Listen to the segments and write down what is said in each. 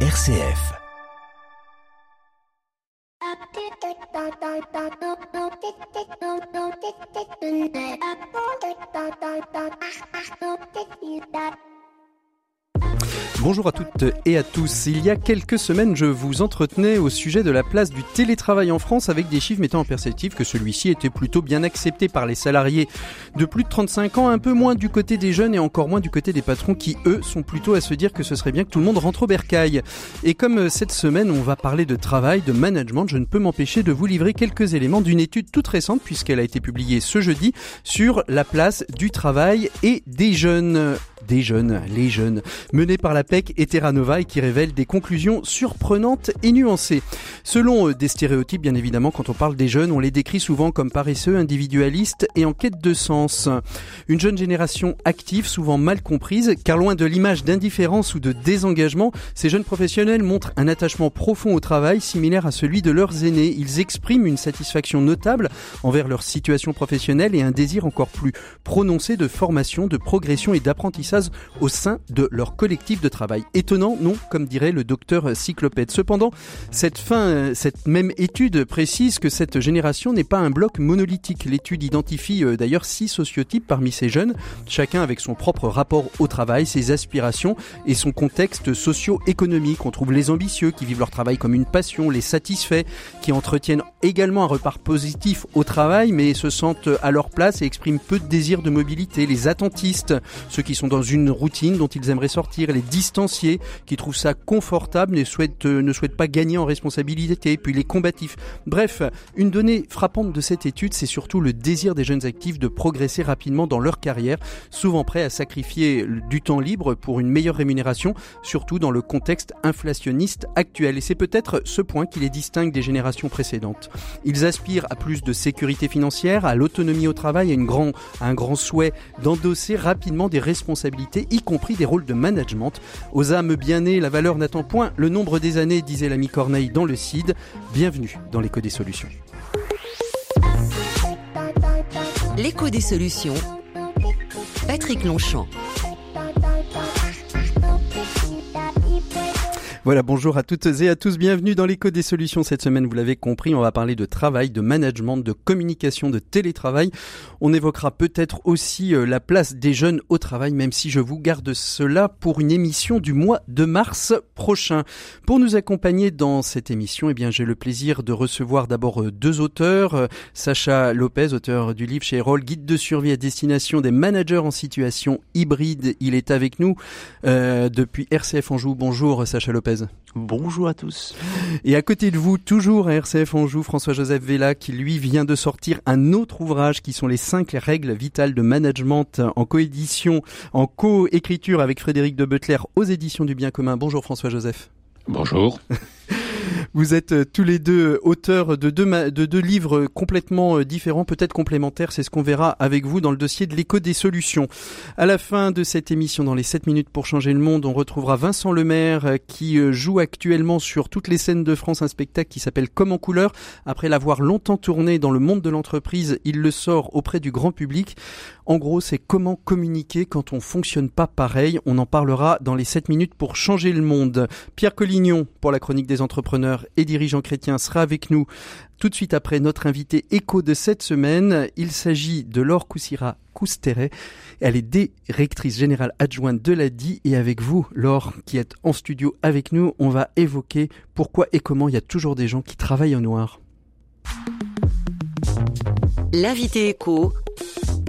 RCF. Bonjour à toutes et à tous. Il y a quelques semaines, je vous entretenais au sujet de la place du télétravail en France avec des chiffres mettant en perspective que celui-ci était plutôt bien accepté par les salariés de plus de 35 ans, un peu moins du côté des jeunes et encore moins du côté des patrons qui, eux, sont plutôt à se dire que ce serait bien que tout le monde rentre au bercail. Et comme euh, cette semaine, on va parler de travail, de management, je ne peux m'empêcher de vous livrer quelques éléments d'une étude toute récente puisqu'elle a été publiée ce jeudi sur la place du travail et des jeunes des jeunes, les jeunes, menés par la PEC et Terra Nova et qui révèlent des conclusions surprenantes et nuancées. Selon euh, des stéréotypes, bien évidemment, quand on parle des jeunes, on les décrit souvent comme paresseux, individualistes et en quête de sens. Une jeune génération active, souvent mal comprise, car loin de l'image d'indifférence ou de désengagement, ces jeunes professionnels montrent un attachement profond au travail, similaire à celui de leurs aînés. Ils expriment une satisfaction notable envers leur situation professionnelle et un désir encore plus prononcé de formation, de progression et d'apprentissage au sein de leur collectif de travail. Étonnant, non, comme dirait le docteur Cyclopède. Cependant, cette même étude précise que cette génération n'est pas un bloc monolithique. L'étude identifie euh, d'ailleurs six sociotypes parmi ces jeunes, chacun avec son propre rapport au travail, ses aspirations et son contexte socio-économique. On trouve les ambitieux qui vivent leur travail comme une passion, les satisfaits qui entretiennent également un repart positif au travail mais se sentent à leur place et expriment peu de désir de mobilité, les attentistes, ceux qui sont dans une routine dont ils aimeraient sortir, les qui trouvent ça confortable, ne souhaitent, euh, ne souhaitent pas gagner en responsabilité, puis les combatifs. Bref, une donnée frappante de cette étude, c'est surtout le désir des jeunes actifs de progresser rapidement dans leur carrière, souvent prêts à sacrifier du temps libre pour une meilleure rémunération, surtout dans le contexte inflationniste actuel. Et c'est peut-être ce point qui les distingue des générations précédentes. Ils aspirent à plus de sécurité financière, à l'autonomie au travail, à, une grand, à un grand souhait d'endosser rapidement des responsabilités y compris des rôles de management. Aux âmes bien nées, la valeur n'attend point le nombre des années, disait l'ami Corneille dans le CID. Bienvenue dans l'écho des solutions. L'écho des solutions. Patrick Longchamp. Voilà, bonjour à toutes et à tous, bienvenue dans l'écho des solutions. Cette semaine, vous l'avez compris, on va parler de travail, de management, de communication, de télétravail. On évoquera peut-être aussi euh, la place des jeunes au travail, même si je vous garde cela pour une émission du mois de mars prochain. Pour nous accompagner dans cette émission, eh bien, j'ai le plaisir de recevoir d'abord euh, deux auteurs. Euh, Sacha Lopez, auteur du livre chez Roll, guide de survie à destination des managers en situation hybride. Il est avec nous depuis RCF Anjou. Bonjour Sacha Lopez. Bonjour à tous. Et à côté de vous, toujours à RCF Anjou, François-Joseph Vella, qui lui vient de sortir un autre ouvrage qui sont les cinq règles vitales de management en coédition, en co-écriture avec Frédéric de Butler aux éditions du Bien commun. Bonjour François-Joseph. Bonjour. Vous êtes euh, tous les deux auteurs de deux, de deux livres complètement euh, différents, peut-être complémentaires. C'est ce qu'on verra avec vous dans le dossier de l'écho des solutions. À la fin de cette émission, dans les 7 minutes pour changer le monde, on retrouvera Vincent Lemaire euh, qui joue actuellement sur toutes les scènes de France un spectacle qui s'appelle Comme en couleur. Après l'avoir longtemps tourné dans le monde de l'entreprise, il le sort auprès du grand public. En gros, c'est comment communiquer quand on fonctionne pas pareil. On en parlera dans les 7 minutes pour changer le monde. Pierre Collignon, pour la chronique des entrepreneurs et dirigeants chrétiens, sera avec nous tout de suite après notre invité écho de cette semaine. Il s'agit de Laure Coussira Cousteret. Elle est directrice générale adjointe de l'ADI et avec vous, Laure, qui êtes en studio avec nous, on va évoquer pourquoi et comment il y a toujours des gens qui travaillent au noir. L'invité écho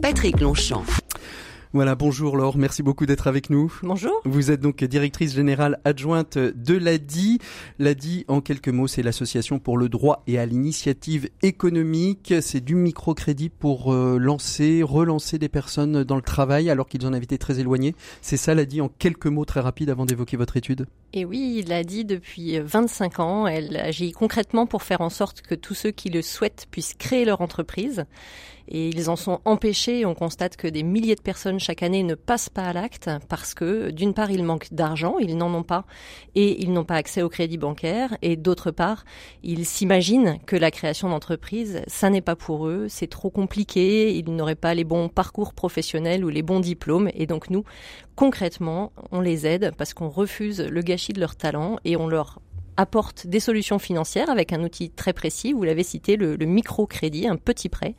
Patrick Longchamp. Voilà, bonjour Laure, merci beaucoup d'être avec nous. Bonjour. Vous êtes donc directrice générale adjointe de l'ADI. L'ADI, en quelques mots, c'est l'Association pour le droit et à l'initiative économique. C'est du microcrédit pour euh, lancer, relancer des personnes dans le travail alors qu'ils en avaient été très éloignés. C'est ça l'ADI en quelques mots très rapides avant d'évoquer votre étude Et oui, l'ADI, depuis 25 ans, elle agit concrètement pour faire en sorte que tous ceux qui le souhaitent puissent créer leur entreprise Et ils en sont empêchés. On constate que des milliers de personnes chaque année ne passent pas à l'acte parce que d'une part, ils manquent d'argent, ils n'en ont pas, et ils n'ont pas accès au crédit bancaire. Et d'autre part, ils s'imaginent que la création d'entreprise, ça n'est pas pour eux, c'est trop compliqué, ils n'auraient pas les bons parcours professionnels ou les bons diplômes. Et donc nous, concrètement, on les aide parce qu'on refuse le gâchis de leur talent et on leur apporte des solutions financières avec un outil très précis, vous l'avez cité, le, le microcrédit, un petit prêt,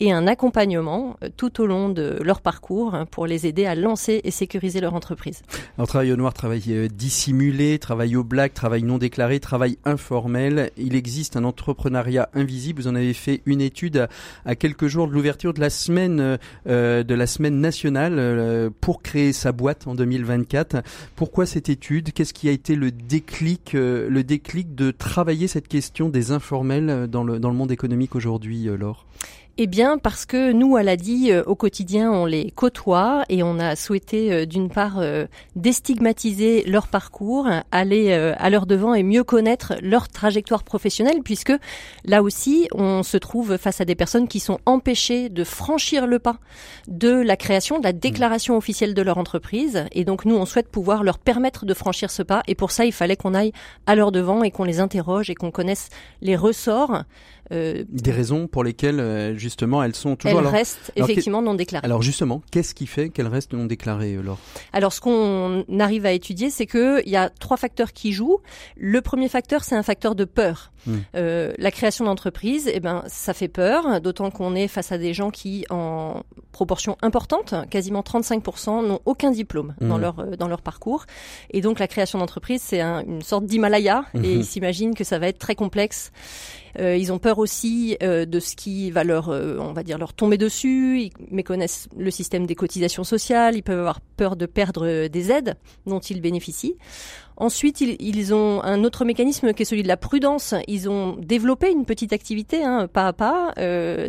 et un accompagnement euh, tout au long de leur parcours hein, pour les aider à lancer et sécuriser leur entreprise. Alors travail au noir, travail euh, dissimulé, travail au black, travail non déclaré, travail informel. Il existe un entrepreneuriat invisible. Vous en avez fait une étude à, quelques jours de l'ouverture de la semaine euh, de la semaine nationale pour créer sa boîte en 2024. Pourquoi cette étude? Qu'est-ce qui a été le déclic, le déclic de travailler cette question des informels dans le dans le monde économique aujourd'hui, Laure? Eh bien, parce que nous, à l'ADI, euh, au quotidien, on les côtoie et on a souhaité, euh, d'une part, euh, déstigmatiser leur parcours, aller à leur devant et mieux connaître leur trajectoire professionnelle, puisque là aussi, on se trouve face à des personnes qui sont empêchées de franchir le pas de la création, de la déclaration officielle de leur entreprise. Et donc, nous, on souhaite pouvoir leur permettre de franchir ce pas. Et pour ça, il fallait qu'on aille à leur devant et qu'on les interroge et qu'on connaisse les ressorts euh, des raisons pour lesquelles euh, justement elles sont toujours. Elles restent effectivement non déclarées. Alors justement, qu'est-ce qui fait qu'elles restent non déclarées, euh, Laure? Alors ce qu'on arrive à étudier, c'est que il y a trois facteurs qui jouent. Le premier facteur, c'est un facteur de peur. Hmm. Euh, la création d'entreprise, eh ben ça fait peur, d'autant qu'on est face à des gens qui, en proportion importante, quasiment 35%, n'ont aucun diplôme dans hmm. leur dans leur parcours. Et donc la création d'entreprise, c'est une sorte d'Himalaya, et hmm. ils s'imaginent que ça va être très complexe. Euh, ils ont peur aussi euh, de ce qui va leur, euh, on va dire, leur tomber dessus. Ils méconnaissent le système des cotisations sociales. Ils peuvent avoir peur de perdre des aides dont ils bénéficient. Ensuite, ils, ont un autre mécanisme qui est celui de la prudence. Ils ont développé une petite activité, hein, pas à pas.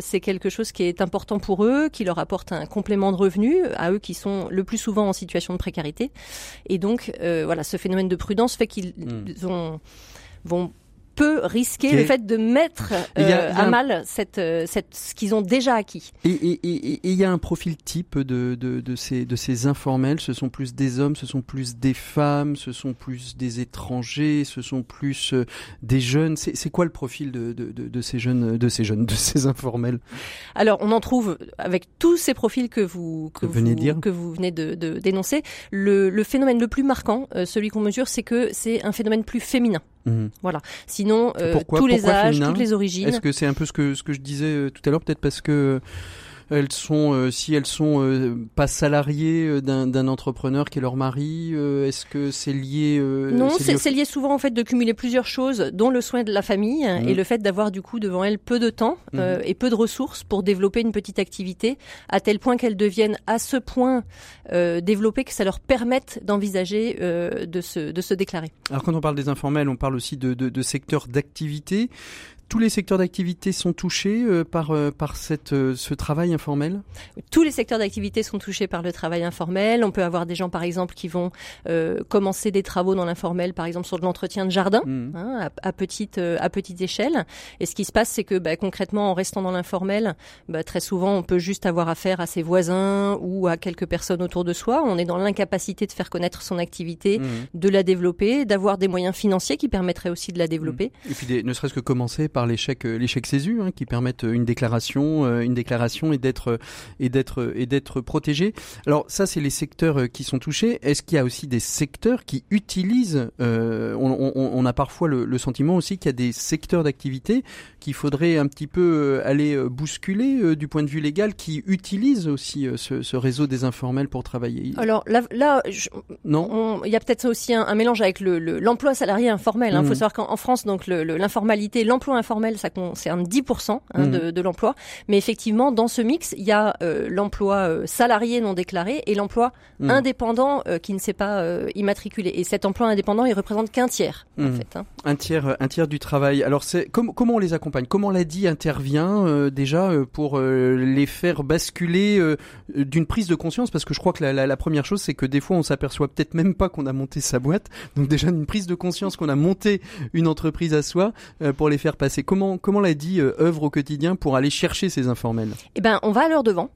c'est quelque chose qui est important pour eux, qui leur apporte un complément de revenus à eux qui sont le plus souvent en situation de précarité. Et donc, voilà, ce phénomène de prudence fait qu'ils ont vont peut risquer le fait de mettre euh, à mal cette, euh, cette, ce qu'ils ont déjà acquis. Et il y a un profil type de, de, de, ces, de ces informels. Ce sont plus des hommes, ce sont plus des femmes, ce sont plus des étrangers, ce sont plus euh, des jeunes. C'est quoi le profil de, de, de, ces jeunes, de ces jeunes, de ces informels? Alors, on en trouve avec tous ces profils que vous que, vous, venez dire. que vous venez de, de dénoncer. Le, le phénomène le plus marquant, celui qu'on mesure, c'est que c'est un phénomène plus féminin. Mhm. Voilà. Sinon, euh, tous les âges, toutes les origines. Est-ce que c'est un peu ce que ce que je disais euh, tout à l'heure, peut-être parce que elles sont, euh, si elles sont euh, pas salariées euh, d'un entrepreneur qui est leur mari, est-ce que c'est lié Non, c'est lié, souvent en fait de cumuler plusieurs choses, dont le soin de la famille mmh. et le fait d'avoir du coup devant elles peu de temps mmh. et peu de ressources pour développer une petite activité, à tel point qu'elles deviennent à ce point développées que ça leur permette d'envisager de se de se déclarer. Alors quand on parle des informels, on parle aussi de, de, de secteurs d'activité tous les secteurs d'activité sont touchés euh, par euh, par cette euh, ce travail informel? Tous les secteurs d'activité sont touchés par le travail informel. On peut avoir des gens par exemple qui vont commencer des travaux dans l'informel, par exemple sur de l'entretien de jardin mmh. hein, à, petite à petite échelle. Et ce qui se passe, c'est que bah, concrètement, en restant dans l'informel, bah, très souvent on peut juste avoir affaire à ses voisins ou à quelques personnes autour de soi. On est dans l'incapacité de faire connaître son activité, mmh. de la développer, d'avoir des moyens financiers qui permettraient aussi de la développer. Mmh. Et puis ne serait-ce que commencer par l'échec euh, l'échec CESU hein, qui permettent une déclaration euh, une déclaration et d'être et d'être et d'être protégé. Alors ça c'est les secteurs euh, qui sont touchés. Est-ce qu'il y a aussi des secteurs qui utilisent on, a parfois le, sentiment aussi qu'il y a des secteurs d'activité qu'il faudrait un petit peu aller bousculer du point de vue légal qui utilisent aussi ce, réseau des informels pour travailler? Alors là, là non, il y a peut-être aussi un, mélange avec l'emploi salarié informel. Il hein. faut mmh. savoir qu'en France donc l'informalité, l'emploi informel, ça concerne 10% hein, mmh. de, de l'emploi. Mais effectivement, dans ce mix. Il y a l'emploi salarié non déclaré et l'emploi mmh. indépendant qui ne s'est pas immatriculé. Et cet emploi indépendant, il représente qu'un tiers, en mmh. fait. Hein. Un tiers, un tiers du travail. Alors, c'est comment on les accompagne? Comment l'a dit intervient déjà pour les faire basculer d'une prise de conscience? Parce que je crois que la, la première chose, c'est que des fois, on s'aperçoit peut-être même pas qu'on a monté sa boîte. Donc déjà une prise de conscience qu'on a monté une entreprise à soi euh, pour les faire passer. Comment comment l'a dit euh, œuvre au quotidien pour aller chercher ces informels Eh ben, on va à leur devant.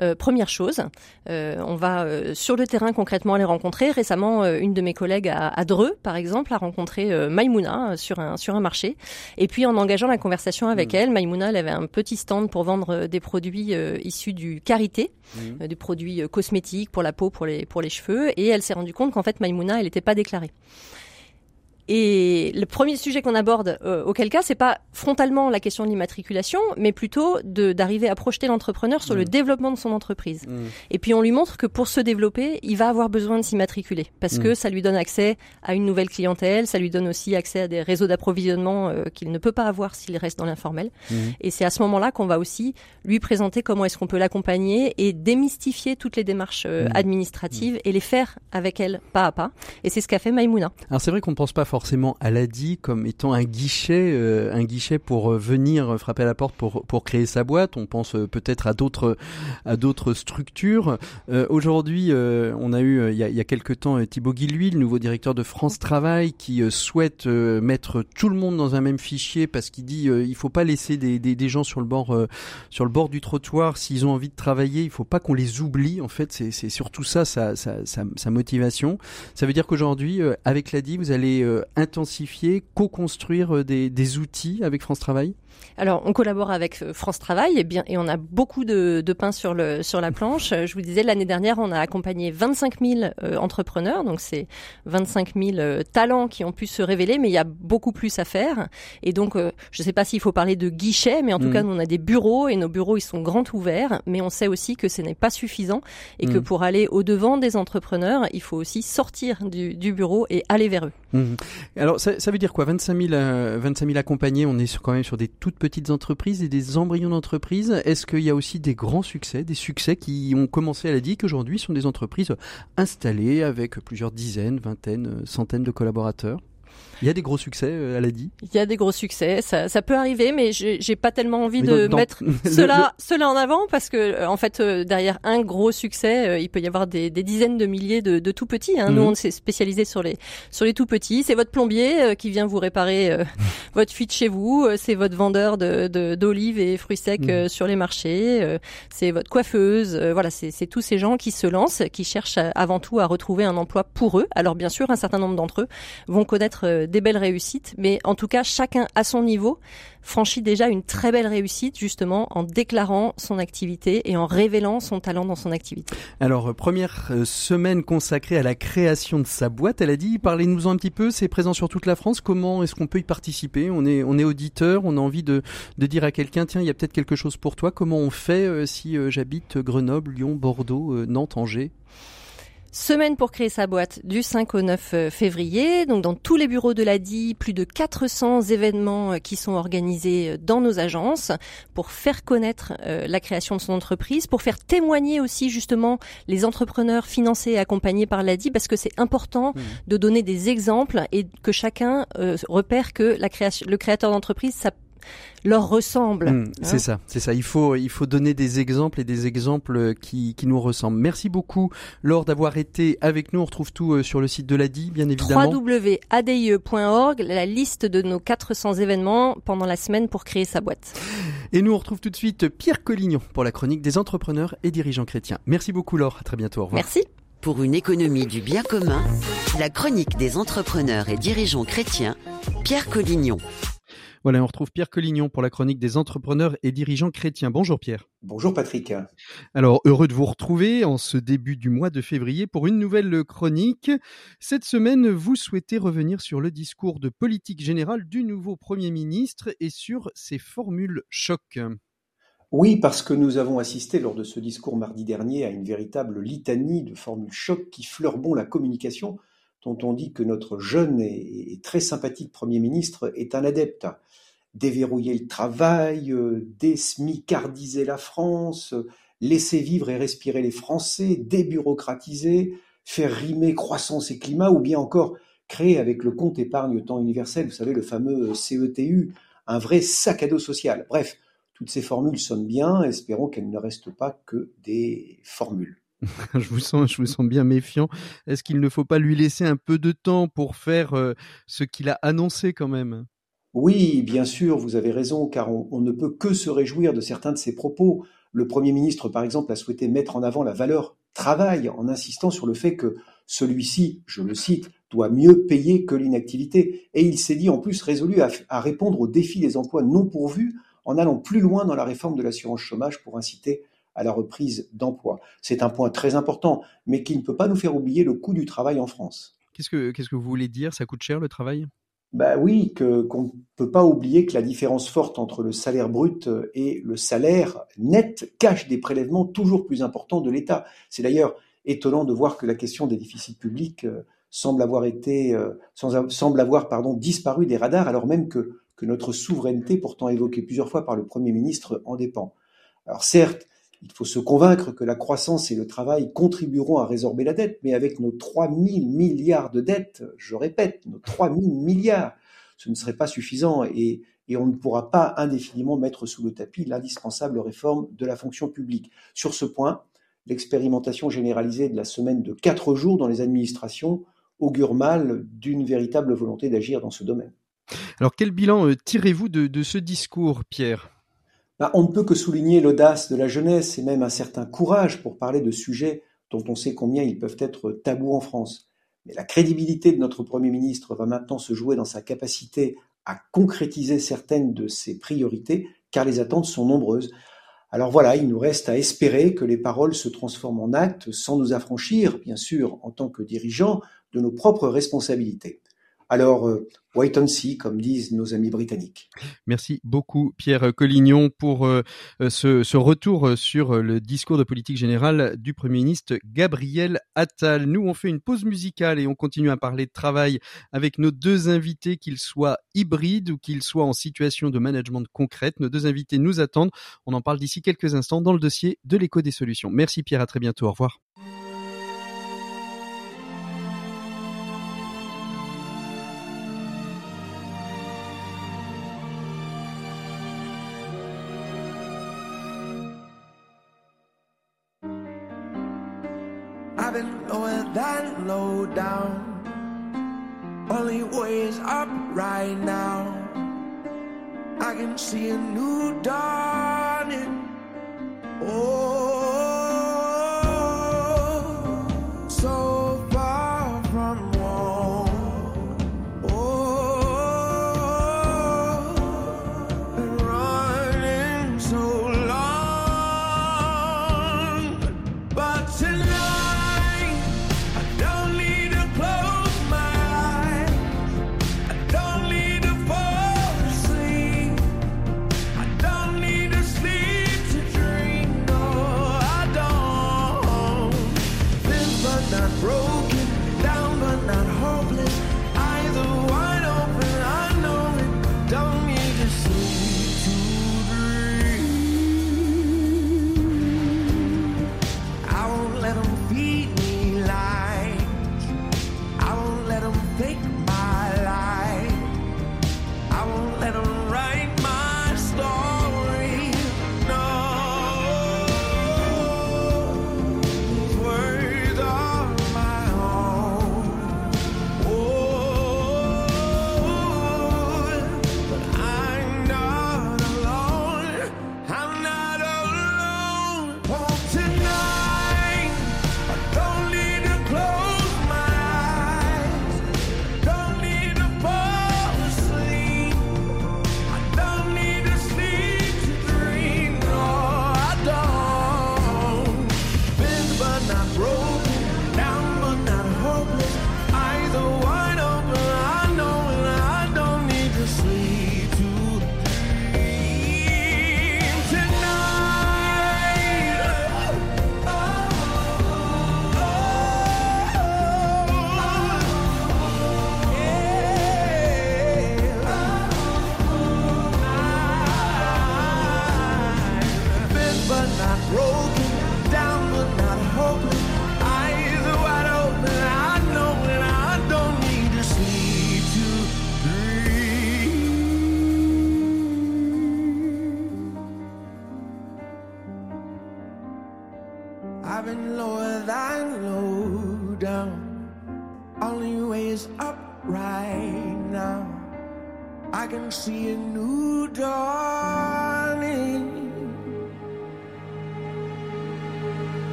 Euh, première chose, euh, on va euh, sur le terrain concrètement les rencontrer. Récemment, une de mes collègues à, à, Dreux, par exemple, a rencontré Maïmouna sur un sur un marché. Et puis en engageant la conversation avec mmh. elle, Maïmouna, elle avait un petit stand pour vendre des produits issus du karité, mmh. des produits cosmétiques pour la peau, pour les pour les cheveux. Et elle s'est rendue compte qu'en fait Maïmouna, elle n'était pas déclarée. Et le premier sujet qu'on aborde, euh, auquel cas, c'est pas frontalement la question de l'immatriculation, mais plutôt d'arriver à projeter l'entrepreneur sur le mmh. développement de son entreprise. Mmh. Et puis on lui montre que pour se développer, il va avoir besoin de s'immatriculer parce mmh. que ça lui donne accès à une nouvelle clientèle, ça lui donne aussi accès à des réseaux d'approvisionnement euh, qu'il ne peut pas avoir s'il reste dans l'informel. Et c'est à ce moment-là qu'on va aussi lui présenter comment est-ce qu'on peut l'accompagner et démystifier toutes les démarches euh, administratives et les faire avec elle pas à pas. Et c'est ce qu'a fait Maïmouna. Alors c'est vrai qu'on ne pense pas forcément forcément à l'ADI comme étant un guichet, euh, un guichet pour euh, venir frapper à la porte pour pour créer sa boîte. On pense euh, peut-être à d'autres à d'autres structures. Aujourd'hui, on a eu il y a, il quelques temps Thibaut Guilhuy, le nouveau directeur de France Travail, qui souhaite mettre tout le monde dans un même fichier parce qu'il dit il faut pas laisser des, des, des, gens sur le bord sur le bord du trottoir s'ils ont envie de travailler. Il faut pas qu'on les oublie. En fait, c'est c'est surtout ça sa, sa, sa, sa motivation. Ça veut dire qu'aujourd'hui, avec l'ADI, vous allez intensifier, co-construire euh, des, des outils avec France Travail? Alors, on collabore avec euh, France Travail et bien, et on a beaucoup de, de pain sur le sur la planche. Je vous disais l'année dernière, on a accompagné 25 000 euh, entrepreneurs, donc c'est 25 000 euh, talents qui ont pu se révéler, mais il y a beaucoup plus à faire. Et donc, je ne sais pas s'il faut parler de guichet, mais en tout mmh. cas, nous, on a des bureaux et nos bureaux ils sont grands ouverts, mais on sait aussi que ce n'est pas suffisant et que mmh. pour aller au devant des entrepreneurs, il faut aussi sortir du, du bureau et aller vers eux. Mmh. Alors, ça, veut dire quoi? 25 000, 25 000 accompagnés, on est quand même sur des toutes petites entreprises et des embryons d'entreprises. Est-ce qu'il y a aussi des grands succès, des succès qui ont commencé à la DIC aujourd'hui sont des entreprises installées avec plusieurs dizaines, vingtaines, centaines de collaborateurs? Il y a des gros succès, euh, elle a dit. Il y a des gros succès, ça, ça peut arriver, mais j'ai pas tellement envie de mettre cela, cela en avant parce que euh, en fait euh, derrière un gros succès, il peut y avoir des, des dizaines de milliers de, de tout petits. Hein. Nous, mhm. on s'est spécialisé sur les sur les tout petits. C'est votre plombier qui vient vous réparer votre fuite chez vous. C'est votre vendeur de d'olives et fruits secs mhm. sur les marchés. c'est votre coiffeuse. voilà, c'est tous ces gens qui se lancent, qui cherchent avant tout à retrouver un emploi pour eux. Alors bien sûr, un certain nombre d'entre eux vont connaître des belles réussites, mais en tout cas, chacun à son niveau franchit déjà une très belle réussite justement en déclarant son activité et en révélant son talent dans son activité. Alors, euh, première euh, semaine consacrée à la création de sa boîte, elle a dit, parlez-nous un petit peu, c'est présent sur toute la France, comment est-ce qu'on peut y participer? On est, auditeur, on a envie de, de dire à quelqu'un, tiens, il y a peut-être quelque chose pour toi, comment on fait euh, si j'habite Grenoble, Lyon, Bordeaux, Nantes, Angers? Semaine pour créer sa boîte du 5 au 9 euh, février. Donc dans tous les bureaux de l'ADI, plus de 400 événements euh, qui sont organisés euh, dans nos agences pour faire connaître la création de son entreprise, pour faire témoigner aussi justement les entrepreneurs financés et accompagnés par l'ADI parce que c'est important mmh. de donner des exemples et que chacun repère que la création, le créateur d'entreprise, ça leur ressemble. Hmm, c'est hein ça, c'est ça. Il faut, il faut donner des exemples et des exemples qui, qui nous ressemblent. Merci beaucoup, Laure, d'avoir été avec nous. On retrouve tout euh, sur le site de l'ADI, bien évidemment. www.adie.org, la liste de nos 400 événements pendant la semaine pour créer sa boîte. Et nous, on retrouve tout de suite Pierre Collignon pour la chronique des entrepreneurs et dirigeants chrétiens. Merci beaucoup, Laure. À très bientôt. Au revoir. Merci. Pour une économie du bien commun, la chronique des entrepreneurs et dirigeants chrétiens, Pierre Collignon. Voilà, on retrouve Pierre Collignon pour la chronique des entrepreneurs et dirigeants chrétiens. Bonjour Pierre. Bonjour Patrick. Alors, heureux de vous retrouver en ce début du mois de février pour une nouvelle chronique. Cette semaine, vous souhaitez revenir sur le discours de politique générale du nouveau Premier ministre et sur ses formules choc. Oui, parce que nous avons assisté lors de ce discours mardi dernier à une véritable litanie de formules choc qui bon la communication dont on dit que notre jeune et très sympathique Premier ministre est un adepte. Déverrouiller le travail, désmicardiser la France, laisser vivre et respirer les Français, débureaucratiser, faire rimer croissance et climat, ou bien encore créer avec le compte épargne temps universel, vous savez, le fameux CETU, un vrai sac à dos social. Bref, toutes ces formules sonnent bien, espérons qu'elles ne restent pas que des formules. je vous sens, bien méfiant. Est-ce qu'il ne faut pas lui laisser un peu de temps pour faire euh, ce qu'il a annoncé quand même? Oui, bien sûr, vous avez raison, car on, ne peut que se réjouir de certains de ses propos. Le Premier ministre, par exemple, a souhaité mettre en avant la valeur travail en insistant sur le fait que celui-ci, je le cite, doit mieux payer que l'inactivité. Et il s'est dit en plus résolu à, répondre aux défis des emplois non pourvus en allant plus loin dans la réforme de l'assurance chômage pour inciter à la reprise d'emploi. C'est un point très important, mais qui ne peut pas nous faire oublier le coût du travail en France. Qu'est-ce que, qu'est-ce que vous voulez dire? Ça coûte cher le travail? Bah oui, que, qu'on ne peut pas oublier que la différence forte entre le salaire brut et le salaire net cache des prélèvements toujours plus importants de l'État. C'est d'ailleurs étonnant de voir que la question des déficits publics euh, semble avoir été, euh, semble avoir disparu des radars, alors même que, que notre souveraineté, pourtant évoquée plusieurs fois par le Premier ministre, en dépend. Alors certes, il faut se convaincre que la croissance et le travail contribueront à résorber la dette, mais avec nos 3 000 milliards de dettes, je répète, nos 3 000 milliards, ce ne serait pas suffisant et, on ne pourra pas indéfiniment mettre sous le tapis l'indispensable réforme de la fonction publique. Sur ce point, l'expérimentation généralisée de la semaine de 4 jours dans les administrations augure mal d'une véritable volonté d'agir dans ce domaine. Alors quel bilan euh, tirez-vous de, ce discours, Pierre? On ne peut que souligner l'audace de la jeunesse et même un certain courage pour parler de sujets dont on sait combien ils peuvent être tabous en France. Mais la crédibilité de notre Premier ministre va maintenant se jouer dans sa capacité à concrétiser certaines de ses priorités, car les attentes sont nombreuses. Alors voilà, il nous reste à espérer que les paroles se transforment en actes sans nous affranchir, bien sûr, en tant que dirigeants, de nos propres responsabilités. Alors, euh, wait and see, comme disent nos amis britanniques. Merci beaucoup, Pierre Collignon, pour euh, ce, retour sur le discours de politique générale du Premier ministre Gabriel Attal. Nous, on fait une pause musicale et on continue à parler de travail avec nos deux invités, qu'ils soient hybrides ou qu'ils soient en situation de management concrète. Nos deux invités nous attendent. On en parle d'ici quelques instants dans le dossier de l'écho des solutions. Merci, Pierre. À très bientôt. Au revoir. Down. Only way is up right now. I can see a new dawning. Oh.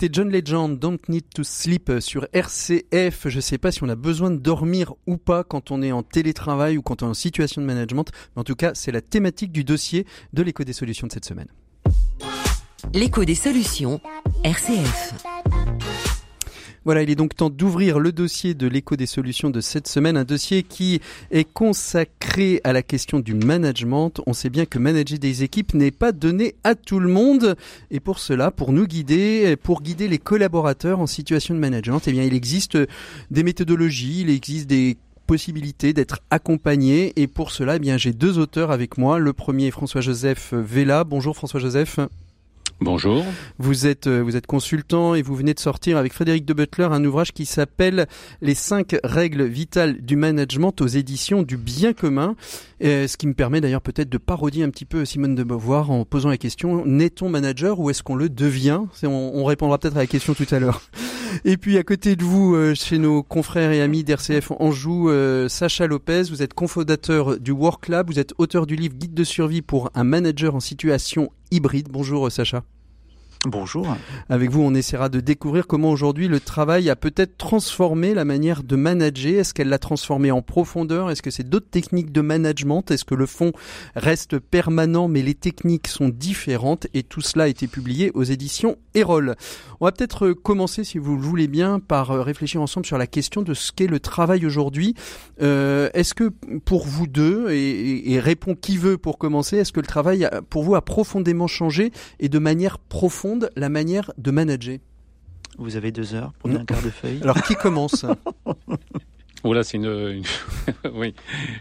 C'était John Legend, Don't Need to Sleep sur RCF. Je ne sais pas si on a besoin de dormir ou pas quand on est en télétravail ou quand on est en situation de management, mais en tout cas, c'est la thématique du dossier de l'écho des solutions de cette semaine. L'écho des solutions, RCF. Voilà, il est donc temps d'ouvrir le dossier de l'écho des solutions de cette semaine, un dossier qui est consacré à la question du management. On sait bien que manager des équipes n'est pas donné à tout le monde. Et pour cela, pour nous guider, pour guider les collaborateurs en situation de management, eh bien, il existe des méthodologies, il existe des possibilités d'être accompagnés. Et pour cela, eh bien, j'ai deux auteurs avec moi. Le premier, François-Joseph Vella. Bonjour François-Joseph. Bonjour. Vous êtes, euh, vous êtes consultant et vous venez de sortir avec Frédéric de Butler un ouvrage qui s'appelle Les cinq règles vitales du management aux éditions du bien commun. ce qui me permet d'ailleurs peut-être de parodier un petit peu Simone de Beauvoir en posant la question n'est-on manager ou est-ce qu'on le devient? On, on, répondra peut-être à la question tout à l'heure. Et puis à côté de vous, euh, chez nos confrères et amis d'RCF Anjou, euh, Sacha Lopez, vous êtes cofondateur du Work Lab, vous êtes auteur du livre Guide de survie pour un manager en situation hybride. Bonjour Sacha. Bonjour. Avec vous, on essaiera de découvrir comment aujourd'hui le travail a peut-être transformé la manière de manager. Est-ce qu'elle l'a transformé en profondeur? Est-ce que c'est d'autres techniques de management? Est-ce que le fond reste permanent mais les techniques sont différentes? Et tout cela a été publié aux éditions Erol. On va peut-être commencer, si vous le voulez bien, par réfléchir ensemble sur la question de ce qu'est le travail aujourd'hui. Euh, est-ce que pour vous deux, et, et répond qui veut pour commencer, est-ce que le travail pour vous a profondément changé et de manière profonde la manière de manager Vous avez deux heures, pour un quart de feuille. Alors qui commence? Oh là, c'est une, oui,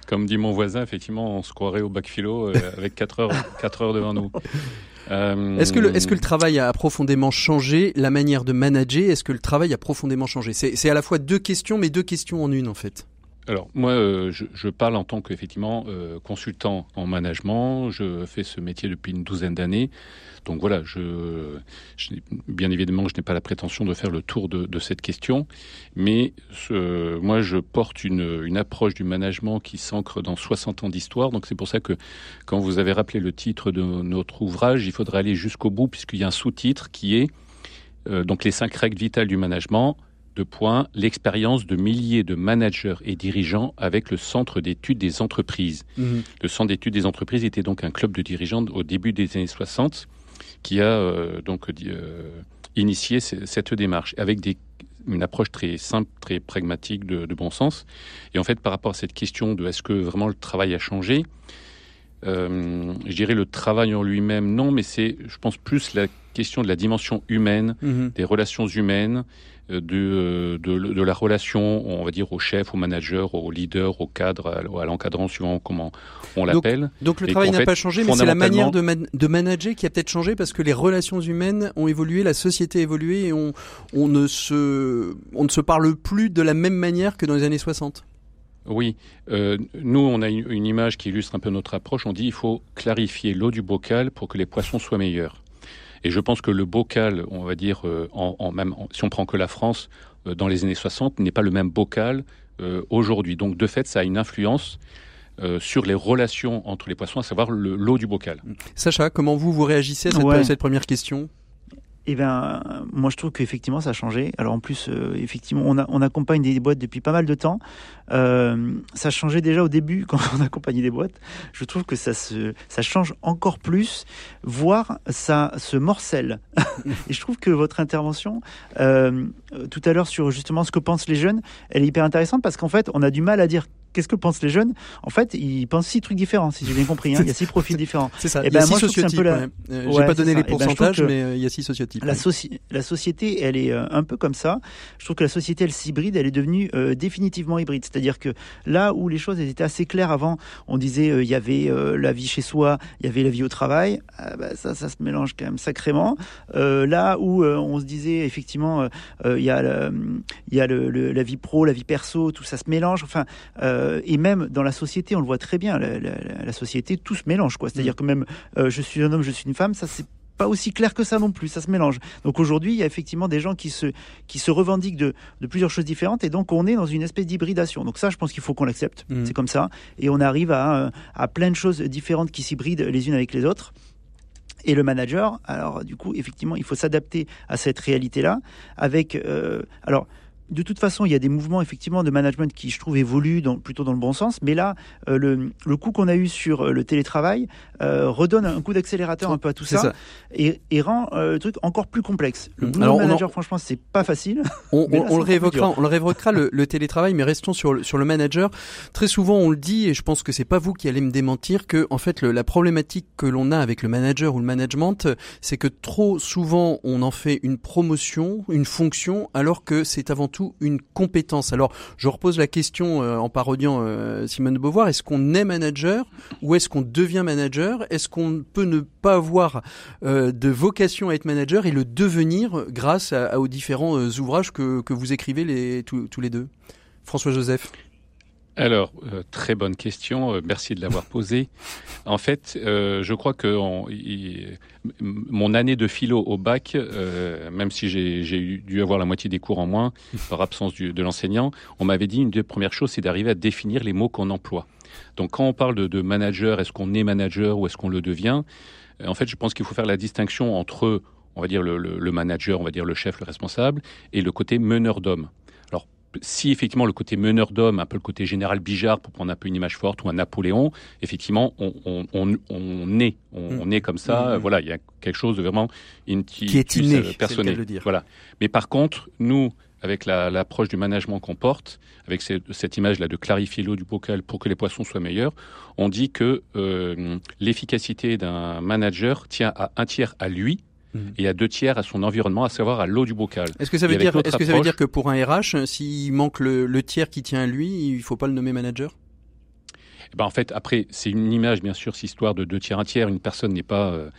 comme dit mon voisin, effectivement, on se croirait au bac philo euh, avec 4 heures, 4 heures devant nous. Euh, est-ce que, le, est-ce que le travail a profondément changé la manière de manager? Est-ce que le travail a profondément changé? C'est, c'est à la fois deux questions, mais deux questions en une en fait. Alors moi, euh, je, je, parle en tant qu'effectivement euh, consultant en management. Je fais ce métier depuis une douzaine d'années. Donc voilà, je, je, bien évidemment, je n'ai pas la prétention de faire le tour de, cette question, mais moi, je porte une, approche du management qui s'ancre dans 60 ans d'histoire. Donc c'est pour ça que quand vous avez rappelé le titre de notre ouvrage, il faudrait aller jusqu'au bout puisqu'il y a un sous-titre qui est euh, donc les cinq règles vitales du management de points, l'expérience de milliers de managers et dirigeants avec le Centre d'études des entreprises. Mmh. Le Centre d'études des entreprises était donc un club de dirigeants au début des années 60 qui a euh, donc euh, initié cette démarche avec des, une approche très simple, très pragmatique, de, de, bon sens. Et en fait, par rapport à cette question de est-ce que vraiment le travail a changé, euh, je dirais le travail en lui-même, non, mais c'est, je pense, plus la question de la dimension humaine, mmh. des relations humaines, de, de, de, la relation, on va dire, au chef, au manager, au leader, au cadre, à, l'encadrant, suivant comment on l'appelle. Donc, le travail n'a pas changé, mais c'est la manière de, de manager qui a peut-être changé parce que les relations humaines ont évolué, la société a évolué et on, on, ne, se, on ne se parle plus de la même manière que dans les années 60. Oui, euh, nous on a une, une, image qui illustre un peu notre approche. On dit il faut clarifier l'eau du bocal pour que les poissons soient meilleurs. Et je pense que le bocal, on va dire, euh, en, en même, en, si on prend que la France, euh, dans les années 60, n'est pas le même bocal euh, aujourd'hui. Donc de fait, ça a une influence euh, sur les relations entre les poissons, à savoir l'eau du bocal. Sacha, comment vous, vous réagissez à cette, ouais. cette première question? Eh bien, moi je trouve qu'effectivement ça a changé. Alors en plus, euh, effectivement, on, a, on accompagne des boîtes depuis pas mal de temps. Euh, ça changeait déjà au début quand on accompagnait des boîtes. Je trouve que ça se, ça change encore plus, voire ça se morcelle. Et je trouve que votre intervention euh, tout à l'heure sur justement ce que pensent les jeunes, elle est hyper intéressante parce qu'en fait, on a du mal à dire qu'est-ce que pensent les jeunes? En fait, ils pensent six trucs différents, si j'ai bien compris. Hein. Il y a six profils différents. C'est ça. Et eh ben, il y a six sociotypes. La... Ouais. Euh, j'ai pas donné les pourcentages, ben, mais euh, il y a six sociotypes. La, soci... la société, elle est euh, un peu comme ça. Je trouve que la société, elle s'hybride, elle est devenue euh, définitivement hybride. C'est-à-dire que là où les choses étaient assez claires avant, on disait euh, il y avait la vie chez soi, il y avait la vie au travail. Ah, bah, ça, ça se mélange quand même sacrément. là où on se disait effectivement, il y a, le, il y a le, le, la vie pro, la vie perso, tout ça se mélange. Enfin. Euh, et même dans la société, on le voit très bien, la, la, la société, tout se mélange. quoi. C'est-à-dire mm. que même euh, je suis un homme, je suis une femme, ça c'est pas aussi clair que ça non plus, ça se mélange. Donc aujourd'hui, il y a effectivement des gens qui se, qui se revendiquent de, de plusieurs choses différentes et donc on est dans une espèce d'hybridation. Donc ça, je pense qu'il faut qu'on l'accepte, Mhm. c'est comme ça, et on arrive à, euh, à plein de choses différentes qui s'hybrident les unes avec les autres. Et le manager, alors du coup, effectivement, il faut s'adapter à cette réalité-là. Avec, euh, alors, de toute façon, il y a des mouvements effectivement de management qui, je trouve, évoluent dans, plutôt dans le bon sens. Mais là, euh, le, le coup qu'on a eu sur euh, le télétravail euh, redonne un coup d'accélérateur un peu à tout ça, ça. Et, et rend euh, le truc encore plus complexe. Le Mhm. boulot Alors, on en- manager, franchement, c'est pas facile. On, Mais on- là, on c'est le réévoquera, on le réévoquera le, le télétravail, mais restons sur le, sur le manager. Très souvent, on le dit, et je pense que c'est pas vous qui allez me démentir, que en fait, la problématique que l'on a avec le manager ou le management, c'est que trop souvent, on en fait une promotion, une fonction, alors que c'est avant tout une compétence. Alors, je repose la question euh, en parodiant euh, Simone de Beauvoir est-ce qu'on est manager ou est-ce qu'on devient manager? Est-ce qu'on peut ne pas avoir euh, de vocation à être manager et le devenir grâce à, à- aux différents euh, ouvrages que, que vous écrivez les, tous, tous les deux? François Joseph. Alors, euh, très bonne question. euh, merci de l'avoir posée. En fait, euh, je crois que mon année de philo au bac, euh, même si j'ai dû avoir la moitié des cours en moins par absence de l'enseignant, on m'avait dit une des premières choses, c'est d'arriver à définir les mots qu'on emploie. Donc, quand on parle de, de manager, est-ce qu'on est manager ou est-ce qu'on le devient Euh, En fait, je pense qu'il faut faire la distinction entre, on va dire le, le- le manager, on va dire le chef, le responsable, et le côté meneur d'homme. Si effectivement le côté meneur d'homme, un peu le côté général Bijard, pour prendre un peu une image forte, ou un Napoléon, effectivement, on, on, on, on est, on, Mm. on est comme ça. Mm, mm. Voilà, il y a quelque chose de vraiment inti- Qui est inné, euh, c'est le dire. Voilà. Mais par contre, nous, avec la- l'approche du management qu'on porte, avec cette, cette image-là de clarifier l'eau du bocal pour que les poissons soient meilleurs, on dit que euh, l'efficacité d'un manager tient à un tiers à lui Et à deux tiers à son environnement, à savoir à l'eau du bocal. Est-ce que ça veut dire, est-ce que ça veut dire que pour un RH, s'il manque le, le tiers qui tient à lui, il faut pas le nommer manager? Eh ben, en fait, après, c'est une image, bien sûr, cette histoire de deux tiers, un tiers. Une personne n'est pas. euh,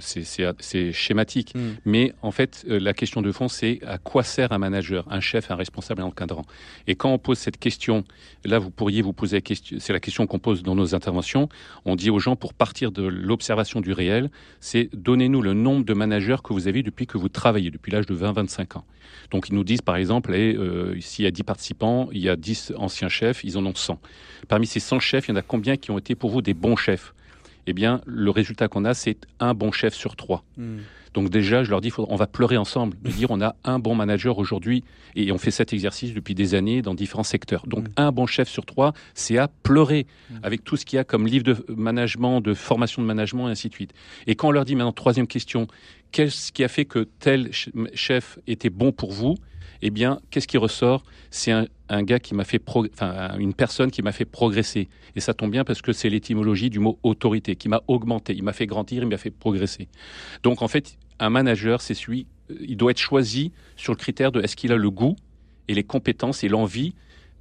c'est- c'est schématique. Mm. Mais en fait, euh, la question de fond, c'est à quoi sert un manager, un chef, un responsable, un encadrant? Et quand on pose cette question, là, vous pourriez vous poser la question, c'est la question qu'on pose dans nos interventions. On dit aux gens, pour partir de l'observation du réel, c'est donnez-nous le nombre de managers que vous avez depuis que vous travaillez, depuis l'âge de 20-25 ans. Donc, ils nous disent, par exemple, eh, euh, s'il y a 10 participants, il y a 10 anciens chefs, ils en ont 100. Parmi ces 100 chefs, il y en a combien qui ont été pour vous des bons chefs? Eh bien, le résultat qu'on a, c'est un bon chef sur trois. Donc déjà, je leur dis, on va pleurer ensemble, de dire on a un bon manager aujourd'hui, et on fait cet exercice depuis des années dans différents secteurs. Donc Mm. un bon chef sur trois, c'est à pleurer Mm. avec tout ce qu'il y a comme livre de management, de formation de management, et ainsi de suite. Et quand on leur dit maintenant, troisième question, qu'est-ce qui a fait que tel ch- chef était bon pour vous? Eh bien, qu'est-ce qui ressort? C'est un, gars qui m'a fait, enfin, une personne qui m'a fait progresser. Et ça tombe bien parce que c'est l'étymologie du mot autorité, qui m'a augmenté, il m'a fait grandir, il m'a fait progresser. Donc, en fait, un manager, c'est celui, euh, il doit être choisi sur le critère de est-ce qu'il a le goût et les compétences et l'envie